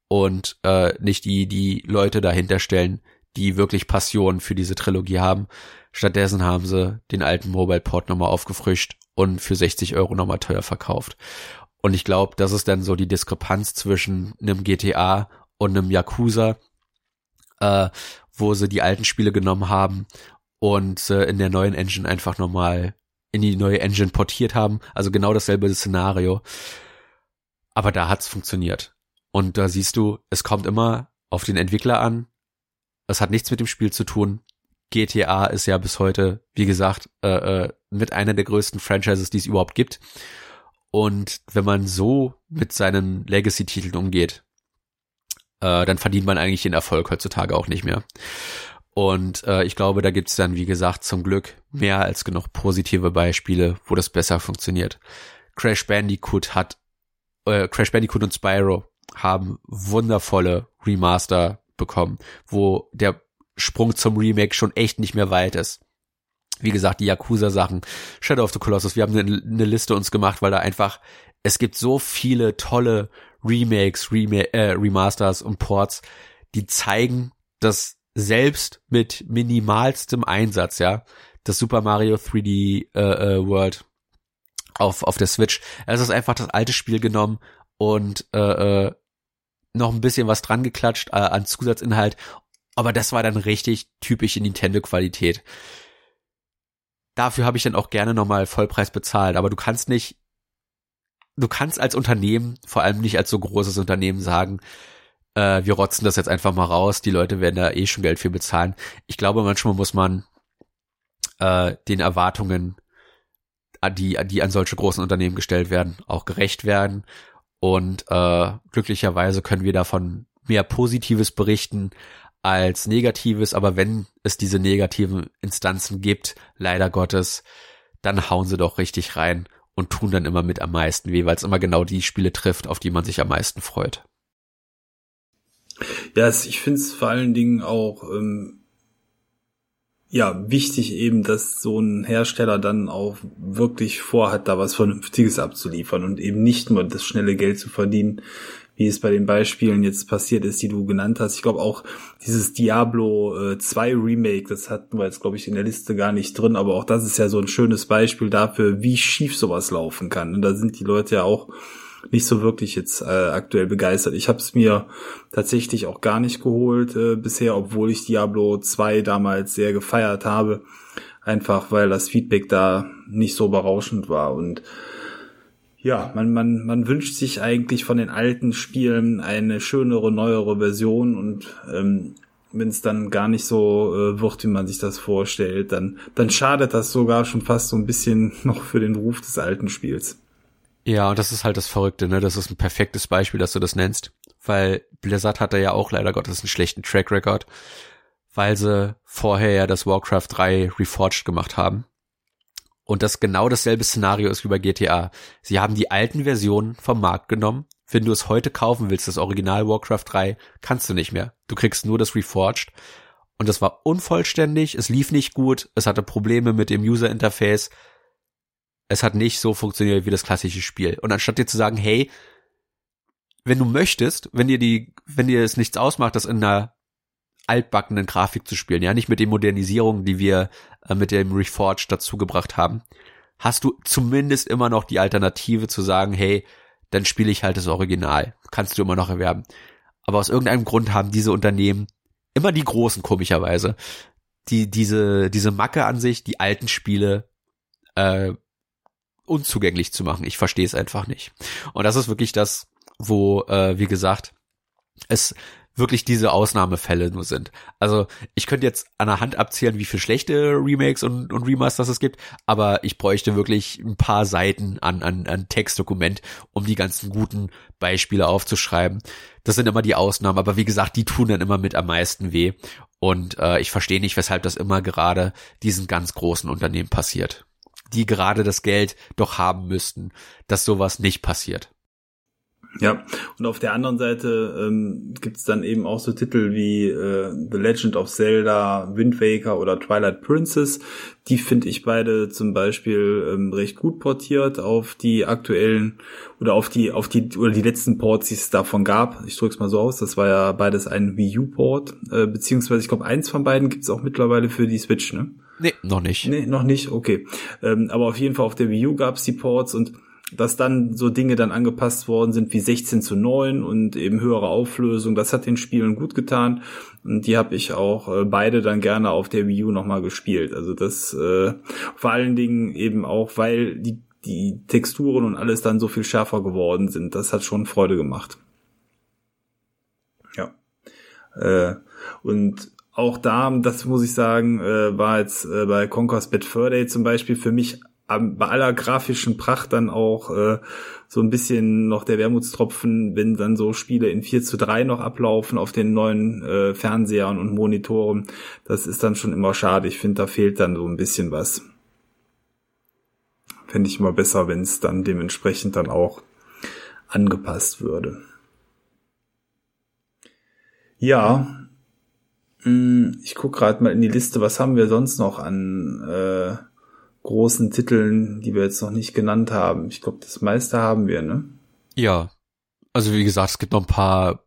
und äh, nicht die, die Leute dahinter stellen, die wirklich Passion für diese Trilogie haben. Stattdessen haben sie den alten Mobile Port nochmal aufgefrischt und für 60 Euro nochmal teuer verkauft. Und ich glaube, das ist dann so die Diskrepanz zwischen einem GTA und einem Yakuza, äh, wo sie die alten Spiele genommen haben und äh, in der neuen Engine einfach nochmal in die neue Engine portiert haben. Also genau dasselbe Szenario. Aber da hat's funktioniert. Und da siehst du, es kommt immer auf den Entwickler an, es hat nichts mit dem Spiel zu tun. GTA ist ja bis heute, wie gesagt, äh, äh, mit einer der größten Franchises, die es überhaupt gibt. Und wenn man so mit seinen Legacy-Titeln umgeht, äh, dann verdient man eigentlich den Erfolg heutzutage auch nicht mehr. Und äh, ich glaube, da gibt's dann, wie gesagt, zum Glück mehr als genug positive Beispiele, wo das besser funktioniert. Crash Bandicoot hat, äh, Crash Bandicoot und Spyro haben wundervolle Remaster bekommen, wo der Sprung zum Remake schon echt nicht mehr weit ist. Wie gesagt, die Yakuza-Sachen, Shadow of the Colossus, wir haben eine, eine, Liste uns gemacht, weil da einfach, es gibt so viele tolle Remakes, Rema äh, Remasters und Ports, die zeigen, dass selbst mit minimalstem Einsatz, ja, das Super Mario 3D äh, äh, World auf, auf der Switch, es ist einfach das alte Spiel genommen und äh, äh, noch ein bisschen was dran geklatscht äh, an Zusatzinhalt, aber das war dann richtig typische Nintendo-Qualität. Dafür habe ich dann auch gerne nochmal Vollpreis bezahlt, aber du kannst nicht, du kannst als Unternehmen, vor allem nicht als so großes Unternehmen sagen, äh, wir rotzen das jetzt einfach mal raus, die Leute werden da eh schon Geld für bezahlen. Ich glaube, manchmal muss man äh, den Erwartungen, die, die an solche großen Unternehmen gestellt werden, auch gerecht werden und äh, glücklicherweise können wir davon mehr Positives berichten als Negatives. Aber wenn es diese negativen Instanzen gibt, leider Gottes, dann hauen sie doch richtig rein und tun dann immer mit am meisten weh, weil es immer genau die Spiele trifft, auf die man sich am meisten freut. Ja, ich finde es vor allen Dingen auch ähm, ja, wichtig eben, dass so ein Hersteller dann auch wirklich vorhat, da was Vernünftiges abzuliefern und eben nicht nur das schnelle Geld zu verdienen, wie es bei den Beispielen jetzt passiert ist, die du genannt hast. Ich glaube auch dieses Diablo äh, 2 Remake, das hatten wir jetzt, glaube ich, in der Liste gar nicht drin, aber auch das ist ja so ein schönes Beispiel dafür, wie schief sowas laufen kann. Und da sind die Leute ja auch nicht so wirklich jetzt äh, aktuell begeistert. Ich habe es mir tatsächlich auch gar nicht geholt äh, bisher, obwohl ich Diablo 2 damals sehr gefeiert habe. Einfach weil das Feedback da nicht so berauschend war. Und ja, man, man, man wünscht sich eigentlich von den alten Spielen eine schönere, neuere Version und ähm, wenn es dann gar nicht so äh, wird, wie man sich das vorstellt, dann, dann schadet das sogar schon fast so ein bisschen *laughs* noch für den Ruf des alten Spiels. Ja, und das ist halt das Verrückte, ne? Das ist ein perfektes Beispiel, dass du das nennst. Weil Blizzard hatte ja auch leider Gottes einen schlechten Track Record, weil sie vorher ja das Warcraft 3 Reforged gemacht haben. Und das genau dasselbe Szenario ist wie bei GTA. Sie haben die alten Versionen vom Markt genommen. Wenn du es heute kaufen willst, das Original Warcraft 3, kannst du nicht mehr. Du kriegst nur das Reforged. Und das war unvollständig, es lief nicht gut, es hatte Probleme mit dem User Interface. Es hat nicht so funktioniert wie das klassische Spiel. Und anstatt dir zu sagen, hey, wenn du möchtest, wenn dir die, wenn dir es nichts ausmacht, das in einer altbackenen Grafik zu spielen, ja, nicht mit den Modernisierungen, die wir äh, mit dem Reforged dazugebracht haben, hast du zumindest immer noch die Alternative zu sagen, hey, dann spiele ich halt das Original. Kannst du immer noch erwerben. Aber aus irgendeinem Grund haben diese Unternehmen, immer die großen komischerweise, die diese diese Macke an sich, die alten Spiele äh, unzugänglich zu machen. Ich verstehe es einfach nicht. Und das ist wirklich das, wo, äh, wie gesagt, es wirklich diese Ausnahmefälle nur sind. Also ich könnte jetzt an der Hand abzählen, wie viele schlechte Remakes und, und Remasters es gibt, aber ich bräuchte wirklich ein paar Seiten an, an, an Textdokument, um die ganzen guten Beispiele aufzuschreiben. Das sind immer die Ausnahmen, aber wie gesagt, die tun dann immer mit am meisten weh. Und äh, ich verstehe nicht, weshalb das immer gerade diesen ganz großen Unternehmen passiert, die gerade das Geld doch haben müssten, dass sowas nicht passiert. Ja, und auf der anderen Seite ähm, gibt es dann eben auch so Titel wie äh, The Legend of Zelda, Wind Waker oder Twilight Princess. Die finde ich beide zum Beispiel ähm, recht gut portiert auf die aktuellen oder auf die auf die oder die letzten Ports, die es davon gab. Ich drücke es mal so aus. Das war ja beides ein Wii U Port, äh, beziehungsweise ich glaube eins von beiden gibt es auch mittlerweile für die Switch, ne? Nee, noch nicht. Nee, noch nicht. Okay, ähm, aber auf jeden Fall auf der Wii U gab es die Ports und dass dann so Dinge dann angepasst worden sind wie 16 zu 9 und eben höhere Auflösung, das hat den Spielen gut getan und die habe ich auch äh, beide dann gerne auf der Wii U nochmal gespielt. Also das äh, vor allen Dingen eben auch, weil die, die Texturen und alles dann so viel schärfer geworden sind. Das hat schon Freude gemacht. Ja. Äh, und auch da, das muss ich sagen, äh, war jetzt äh, bei Conquer's Bad Fur Day zum Beispiel für mich bei aller grafischen Pracht dann auch äh, so ein bisschen noch der Wermutstropfen, wenn dann so Spiele in 4 zu 3 noch ablaufen auf den neuen äh, Fernsehern und Monitoren. Das ist dann schon immer schade. Ich finde, da fehlt dann so ein bisschen was. Fände ich immer besser, wenn es dann dementsprechend dann auch angepasst würde. Ja, hm, ich guck gerade mal in die Liste, was haben wir sonst noch an äh, großen Titeln, die wir jetzt noch nicht genannt haben. Ich glaube, das meiste haben wir, ne? Ja. Also wie gesagt, es gibt noch ein paar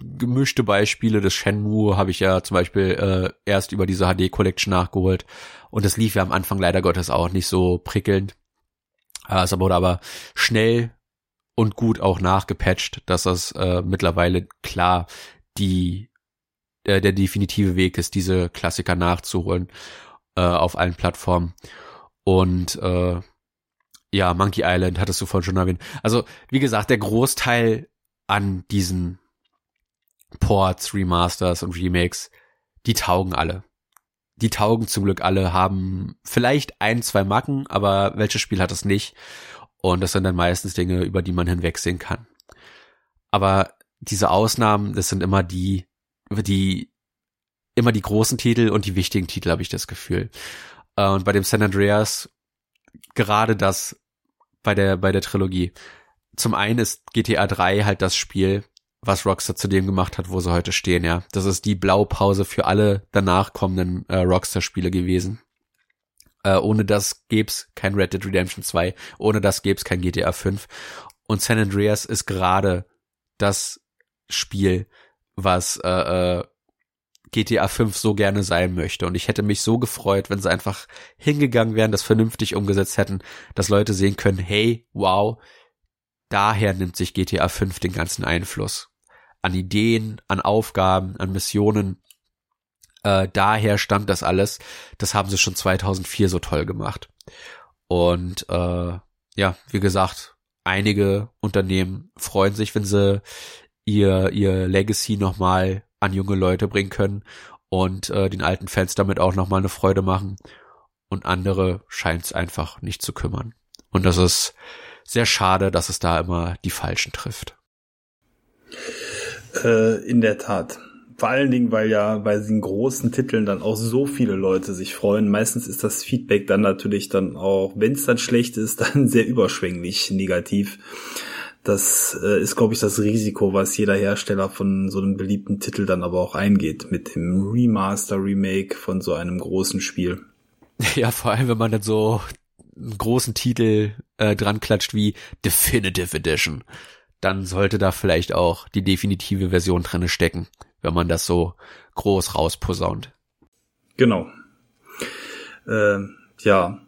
gemischte Beispiele. Das Shenmue habe ich ja zum Beispiel äh, erst über diese HD Collection nachgeholt. Und das lief ja am Anfang leider Gottes auch nicht so prickelnd. Äh, es wurde aber schnell und gut auch nachgepatcht, dass das äh, mittlerweile klar die äh, der definitive Weg ist, diese Klassiker nachzuholen äh, auf allen Plattformen. Und äh, ja, Monkey Island hattest du vorhin schon erwähnt. Also, wie gesagt, der Großteil an diesen Ports, Remasters und Remakes, die taugen alle. Die taugen zum Glück alle, haben vielleicht ein, zwei Macken, aber welches Spiel hat das nicht? Und das sind dann meistens Dinge, über die man hinwegsehen kann. Aber diese Ausnahmen, das sind immer die, die, immer die großen Titel und die wichtigen Titel, habe ich das Gefühl. Äh, und bei dem San Andreas gerade das bei der, bei der Trilogie. Zum einen ist GTA 3 halt das Spiel, was Rockstar zu dem gemacht hat, wo sie heute stehen, ja. Das ist die Blaupause für alle danach kommenden äh, Rockstar-Spiele gewesen. Äh, ohne das gäb's kein Red Dead Redemption 2, ohne das gäb's kein GTA 5. Und San Andreas ist gerade das Spiel, was äh, äh, GTA 5 so gerne sein möchte. Und ich hätte mich so gefreut, wenn sie einfach hingegangen wären, das vernünftig umgesetzt hätten, dass Leute sehen können, hey, wow, daher nimmt sich GTA 5 den ganzen Einfluss. An Ideen, an Aufgaben, an Missionen. Äh, daher stammt das alles. Das haben sie schon 2004 so toll gemacht. Und äh, ja, wie gesagt, einige Unternehmen freuen sich, wenn sie ihr, ihr Legacy nochmal an junge Leute bringen können und äh, den alten Fans damit auch nochmal eine Freude machen. Und andere scheint es einfach nicht zu kümmern. Und das ist sehr schade, dass es da immer die Falschen trifft. Äh, in der Tat. vor allen Dingen, weil ja bei diesen großen Titeln dann auch so viele Leute sich freuen. Meistens ist das Feedback dann natürlich dann auch, wenn es dann schlecht ist, *laughs* dann sehr überschwänglich negativ. Das äh, ist, glaube ich, das Risiko, was jeder Hersteller von so einem beliebten Titel dann aber auch eingeht mit dem Remaster, Remake von so einem großen Spiel. *laughs* Ja, vor allem, wenn man dann so einen großen Titel äh, dran klatscht wie Definitive Edition, dann sollte da vielleicht auch die definitive Version drinne stecken wenn man das so groß rausposaunt. Genau. Äh, ja.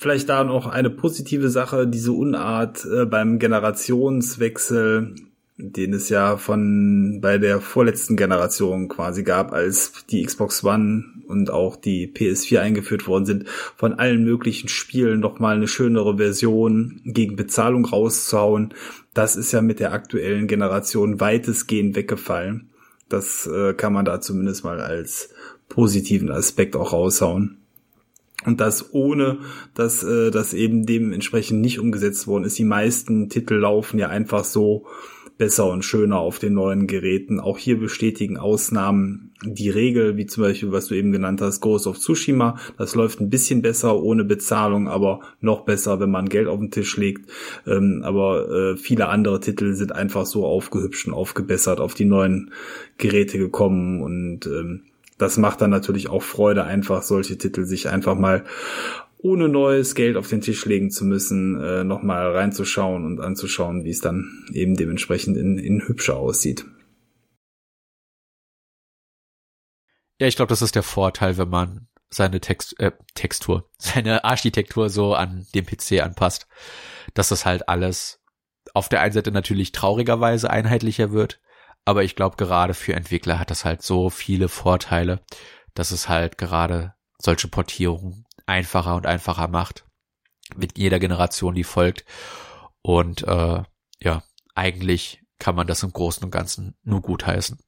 Vielleicht da noch eine positive Sache, diese Unart äh, beim Generationswechsel, den es ja von bei der vorletzten Generation quasi gab, als die Xbox One und auch die PS4 eingeführt worden sind, von allen möglichen Spielen nochmal eine schönere Version gegen Bezahlung rauszuhauen. Das ist ja mit der aktuellen Generation weitestgehend weggefallen. Das äh, kann man da zumindest mal als positiven Aspekt auch raushauen. Und das ohne, dass äh, das eben dementsprechend nicht umgesetzt worden ist. Die meisten Titel laufen ja einfach so besser und schöner auf den neuen Geräten. Auch hier bestätigen Ausnahmen die Regel, wie zum Beispiel, was du eben genannt hast, Ghost of Tsushima. Das läuft ein bisschen besser ohne Bezahlung, aber noch besser, wenn man Geld auf den Tisch legt. Ähm, aber äh, viele andere Titel sind einfach so aufgehübscht und aufgebessert auf die neuen Geräte gekommen und ähm, das macht dann natürlich auch Freude, einfach solche Titel sich einfach mal ohne neues Geld auf den Tisch legen zu müssen, äh, nochmal reinzuschauen und anzuschauen, wie es dann eben dementsprechend in, in hübscher aussieht. Ja, ich glaube, das ist der Vorteil, wenn man seine Text, äh, Textur, *laughs* seine Architektur so an dem PC anpasst, dass das halt alles auf der einen Seite natürlich traurigerweise einheitlicher wird, aber ich glaube, gerade für Entwickler hat das halt so viele Vorteile, dass es halt gerade solche Portierungen einfacher und einfacher macht mit jeder Generation, die folgt. Und äh, ja, eigentlich kann man das im Großen und Ganzen nur gut heißen.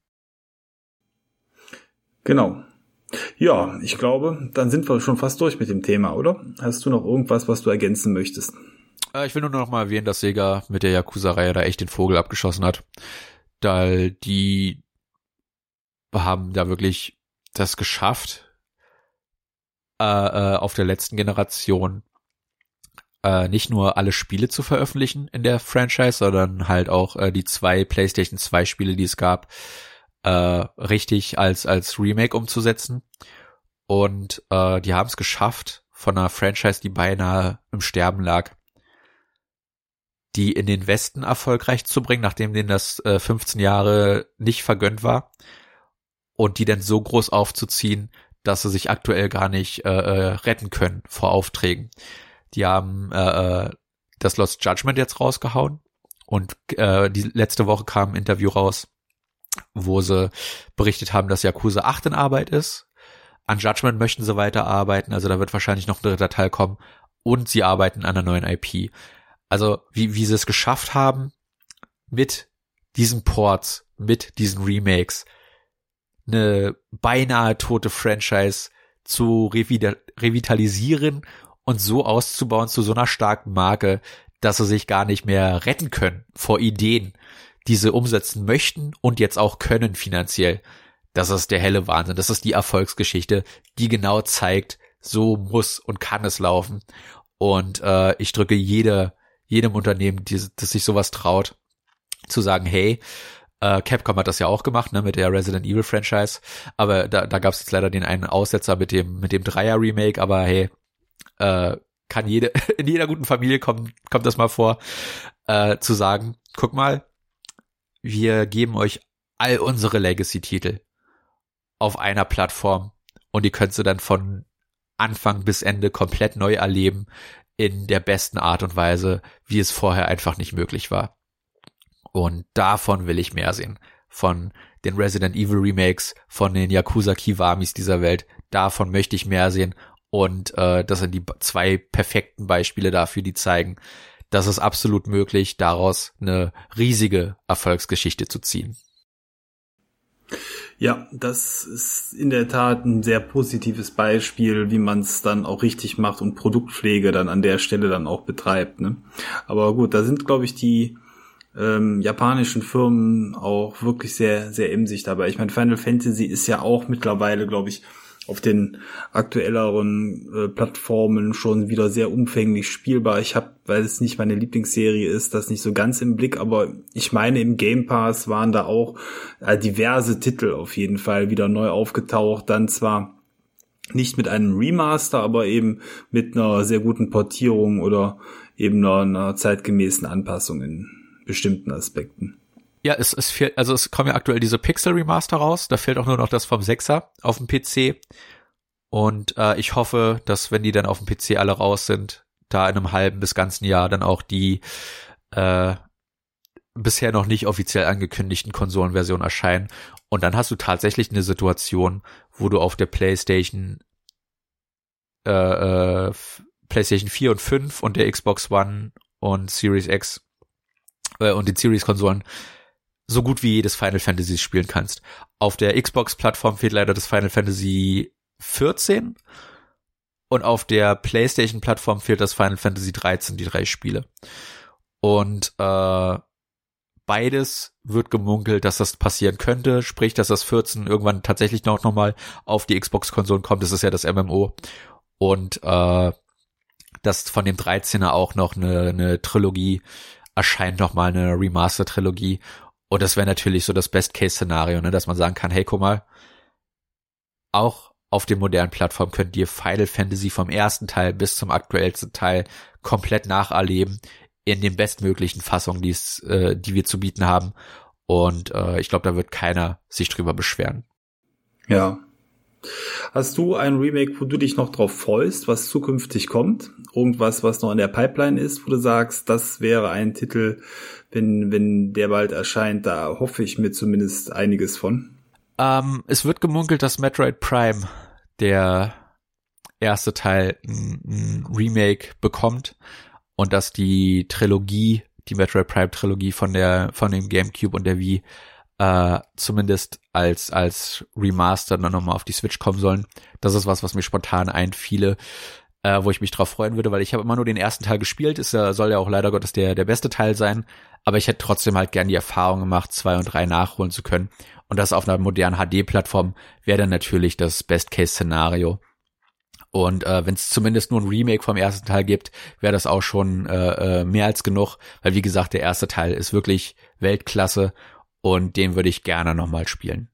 Genau. Ja, ich glaube, dann sind wir schon fast durch mit dem Thema, oder? Hast du noch irgendwas, was du ergänzen möchtest? Äh, ich will nur noch mal erwähnen, dass Sega mit der Yakuza-Reihe da echt den Vogel abgeschossen hat. Da die haben da wirklich das geschafft, äh, äh, auf der letzten Generation äh, nicht nur alle Spiele zu veröffentlichen in der Franchise, sondern halt auch äh, die zwei PlayStation 2 Spiele, die es gab, äh, richtig als als Remake umzusetzen. Und äh, die haben es geschafft, von einer Franchise, die beinahe im Sterben lag, die in den Westen erfolgreich zu bringen, nachdem denen das äh, 15 Jahre nicht vergönnt war. Und die dann so groß aufzuziehen, dass sie sich aktuell gar nicht äh, äh, retten können vor Aufträgen. Die haben äh, äh, das Lost Judgment jetzt rausgehauen und äh, die letzte Woche kam ein Interview raus, wo sie berichtet haben, dass Yakuza 8 in Arbeit ist. An Judgment möchten sie weiterarbeiten, also da wird wahrscheinlich noch ein dritter Teil kommen und sie arbeiten an einer neuen IP. Also wie, wie sie es geschafft haben, mit diesen Ports, mit diesen Remakes, eine beinahe tote Franchise zu revitalisieren und so auszubauen zu so einer starken Marke, dass sie sich gar nicht mehr retten können vor Ideen, die sie umsetzen möchten und jetzt auch können finanziell. Das ist der helle Wahnsinn. Das ist die Erfolgsgeschichte, die genau zeigt, so muss und kann es laufen. Und äh, ich drücke jede, jedem Unternehmen, die, das sich sowas traut, zu sagen, hey, äh, Capcom hat das ja auch gemacht, ne, mit der Resident Evil Franchise. Aber da, da gab es jetzt leider den einen Aussetzer mit dem, mit dem Dreier-Remake, aber hey, äh, kann jede, *laughs* in jeder guten Familie kommt, kommt das mal vor, äh, zu sagen, guck mal, wir geben euch all unsere Legacy-Titel auf einer Plattform und die könnt ihr dann von Anfang bis Ende komplett neu erleben in der besten Art und Weise, wie es vorher einfach nicht möglich war. Und davon will ich mehr sehen. Von den Resident Evil Remakes, von den Yakuza Kiwamis dieser Welt. Davon möchte ich mehr sehen. Und äh, das sind die zwei perfekten Beispiele dafür, die zeigen, dass es absolut möglich, daraus eine riesige Erfolgsgeschichte zu ziehen. Ja, das ist in der Tat ein sehr positives Beispiel, wie man es dann auch richtig macht und Produktpflege dann an der Stelle dann auch betreibt. Ne? Aber gut, da sind, glaube ich, die ähm, japanischen Firmen auch wirklich sehr, sehr emsig dabei. Ich meine, Final Fantasy ist ja auch mittlerweile, glaube ich, auf den aktuelleren äh, Plattformen schon wieder sehr umfänglich spielbar. Ich habe, weil es nicht meine Lieblingsserie ist, das nicht so ganz im Blick, aber ich meine, im Game Pass waren da auch äh, diverse Titel auf jeden Fall wieder neu aufgetaucht. Dann zwar nicht mit einem Remaster, aber eben mit einer sehr guten Portierung oder eben einer, einer zeitgemäßen Anpassung in bestimmten Aspekten. Ja, es, es fehlt, also es kommen ja aktuell diese Pixel Remaster raus, da fehlt auch nur noch das vom 6er auf dem PC. Und äh, ich hoffe, dass wenn die dann auf dem PC alle raus sind, da in einem halben bis ganzen Jahr dann auch die äh, bisher noch nicht offiziell angekündigten Konsolenversionen erscheinen. Und dann hast du tatsächlich eine Situation, wo du auf der PlayStation äh, äh, PlayStation 4 und 5 und der Xbox One und Series X äh, und den Series-Konsolen so gut wie jedes Final Fantasy spielen kannst. Auf der Xbox-Plattform fehlt leider das Final Fantasy 14 und auf der PlayStation-Plattform fehlt das Final Fantasy 13, die drei Spiele. Und äh, beides wird gemunkelt, dass das passieren könnte, sprich, dass das 14 irgendwann tatsächlich noch, noch mal auf die Xbox-Konsolen kommt. Das ist ja das MMO. Und äh, dass von dem 13er auch noch eine, eine Trilogie erscheint, noch mal eine Remaster-Trilogie. Und das wäre natürlich so das Best-Case-Szenario, ne, dass man sagen kann, hey, guck mal, auch auf den modernen Plattformen könnt ihr Final Fantasy vom ersten Teil bis zum aktuellsten Teil komplett nacherleben in den bestmöglichen Fassungen, die es, äh, die wir zu bieten haben. Und äh, ich glaube, da wird keiner sich drüber beschweren. Ja. Hast du ein Remake, wo du dich noch drauf freust, was zukünftig kommt? Irgendwas, was noch in der Pipeline ist, wo du sagst, das wäre ein Titel, wenn, wenn der bald erscheint, da hoffe ich mir zumindest einiges von. Ähm, es wird gemunkelt, dass Metroid Prime, der erste Teil, ein, ein Remake bekommt und dass die Trilogie, die Metroid Prime Trilogie von der, von dem GameCube und der Wii, äh, zumindest als, als Remaster dann nochmal auf die Switch kommen sollen. Das ist was, was mir spontan einfiele äh, wo ich mich drauf freuen würde, weil ich habe immer nur den ersten Teil gespielt. Ist ja, soll ja auch leider Gottes der, der beste Teil sein. Aber ich hätte trotzdem halt gern die Erfahrung gemacht, zwei und drei nachholen zu können. Und das auf einer modernen HD-Plattform wäre dann natürlich das Best-Case-Szenario. Und äh, wenn es zumindest nur ein Remake vom ersten Teil gibt, wäre das auch schon äh, äh, mehr als genug, weil wie gesagt, der erste Teil ist wirklich Weltklasse und den würde ich gerne nochmal spielen.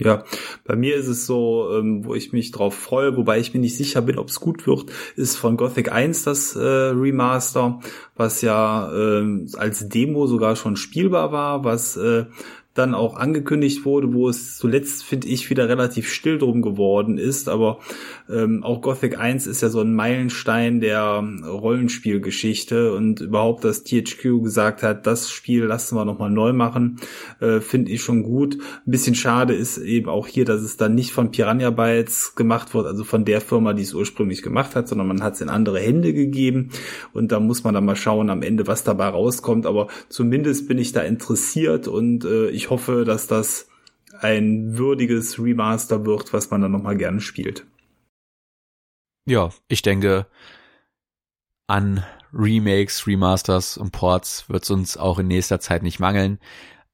Ja, bei mir ist es so, ähm, wo ich mich drauf freue, wobei ich mir nicht sicher bin, ob es gut wird, ist von Gothic 1 das äh, Remaster, was ja äh, als Demo sogar schon spielbar war, was äh, dann auch angekündigt wurde, wo es zuletzt, finde ich, wieder relativ still drum geworden ist. Aber ähm, auch Gothic 1 ist ja so ein Meilenstein der Rollenspielgeschichte und überhaupt, dass THQ gesagt hat, das Spiel lassen wir nochmal neu machen, äh, finde ich schon gut. Ein bisschen schade ist eben auch hier, dass es dann nicht von Piranha Bytes gemacht wird, also von der Firma, die es ursprünglich gemacht hat, sondern man hat es in andere Hände gegeben und da muss man dann mal schauen am Ende, was dabei rauskommt. Aber zumindest bin ich da interessiert und äh, ich hoffe, dass das ein würdiges Remaster wird, was man dann nochmal gerne spielt. Ja, ich denke, an Remakes, Remasters und Ports wird es uns auch in nächster Zeit nicht mangeln.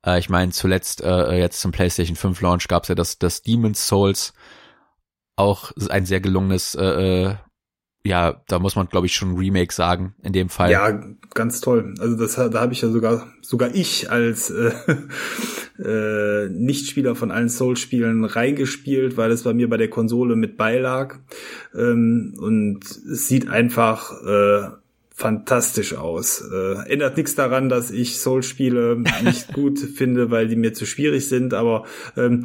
Äh, ich meine, zuletzt äh, jetzt zum PlayStation 5 Launch gab es ja das, das Demon's Souls, auch ein sehr gelungenes äh, äh ja, da muss man, glaube ich, schon Remake sagen, in dem Fall. Ja, ganz toll. Also das da habe ich ja sogar, sogar ich als äh, *laughs* äh, Nichtspieler von allen Souls-Spielen reingespielt, weil es bei mir bei der Konsole mit beilag. Ähm, und es sieht einfach äh, fantastisch aus. Äh, ändert nichts daran, dass ich Souls-Spiele *laughs* nicht gut finde, weil die mir zu schwierig sind, aber ähm,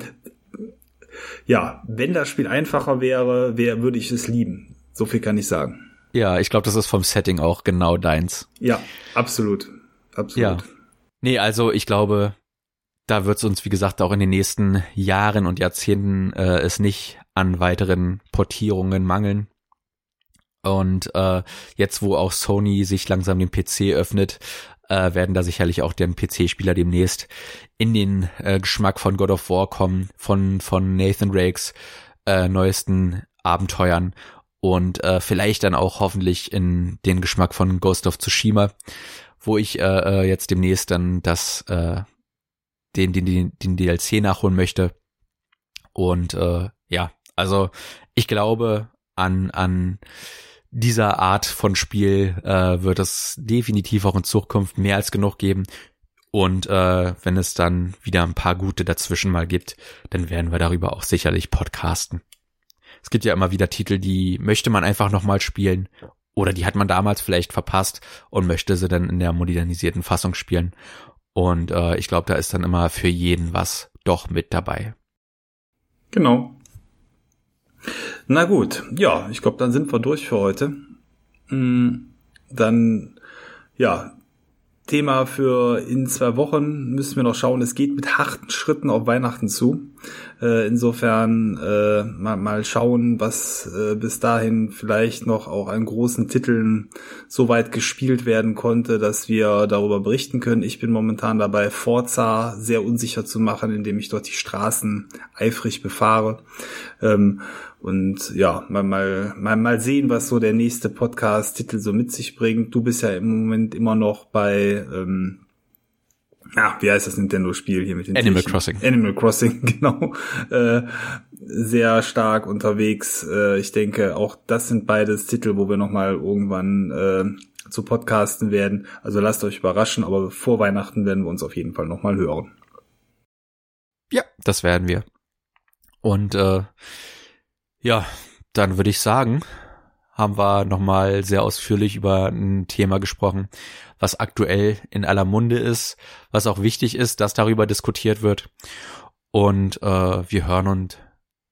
ja, wenn das Spiel einfacher wäre, wär, würde ich es lieben. So viel kann ich sagen. Ja, ich glaube, das ist vom Setting auch genau deins. Ja, absolut. Absolut. Ja. Nee, also ich glaube, da wird es uns, wie gesagt, auch in den nächsten Jahren und Jahrzehnten äh, es nicht an weiteren Portierungen mangeln. Und äh, jetzt, wo auch Sony sich langsam den PC öffnet, äh, werden da sicherlich auch den PC-Spieler demnächst in den äh, Geschmack von God of War kommen, von, von Nathan Rakes äh, neuesten Abenteuern und äh, vielleicht dann auch hoffentlich in den Geschmack von Ghost of Tsushima, wo ich äh, jetzt demnächst dann das äh, den, den, den, den DLC nachholen möchte. Und äh, ja, also ich glaube an, an dieser Art von Spiel äh, wird es definitiv auch in Zukunft mehr als genug geben. Und äh, wenn es dann wieder ein paar gute dazwischen mal gibt, dann werden wir darüber auch sicherlich podcasten. Es gibt ja immer wieder Titel, die möchte man einfach nochmal spielen oder die hat man damals vielleicht verpasst und möchte sie dann in der modernisierten Fassung spielen. Und äh, ich glaube, da ist dann immer für jeden was doch mit dabei. Genau. Na gut, ja, ich glaube, dann sind wir durch für heute. Mm, dann, ja, Thema für in zwei Wochen müssen wir noch schauen. Es geht mit harten Schritten auf Weihnachten zu. Äh, insofern äh, mal, mal schauen, was äh, bis dahin vielleicht noch auch an großen Titeln so weit gespielt werden konnte, dass wir darüber berichten können. Ich bin momentan dabei, Forza sehr unsicher zu machen, indem ich dort die Straßen eifrig befahre. Ähm, und ja, mal, mal, mal, mal sehen, was so der nächste Podcast-Titel so mit sich bringt. Du bist ja im Moment immer noch bei, ähm, ja, wie heißt das Nintendo-Spiel hier mit den Animal Tierchen? Crossing. Animal Crossing, *laughs* genau. Äh, sehr stark unterwegs. Äh, ich denke, auch das sind beides Titel, wo wir nochmal irgendwann äh, zu podcasten werden. Also lasst euch überraschen, aber vor Weihnachten werden wir uns auf jeden Fall nochmal hören. Ja, das werden wir. Und äh, ja, dann würde ich sagen, haben wir nochmal sehr ausführlich über ein Thema gesprochen, was aktuell in aller Munde ist, was auch wichtig ist, dass darüber diskutiert wird. Und äh, wir hören und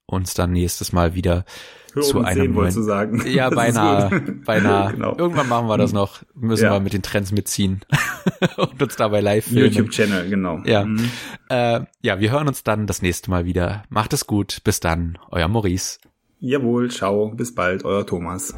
uns dann nächstes Mal wieder Hören zu einem neuen, zu sagen. *laughs* *laughs* Ja, beinahe, beinahe. *laughs* genau. Irgendwann machen wir das noch. Müssen ja. wir mit den Trends mitziehen und uns dabei live filmen. YouTube-Channel, genau. Ja. Mhm. Äh, ja, wir hören uns dann das nächste Mal wieder. Macht es gut. Bis dann. Euer Maurice. Jawohl, ciao, bis bald, euer Thomas.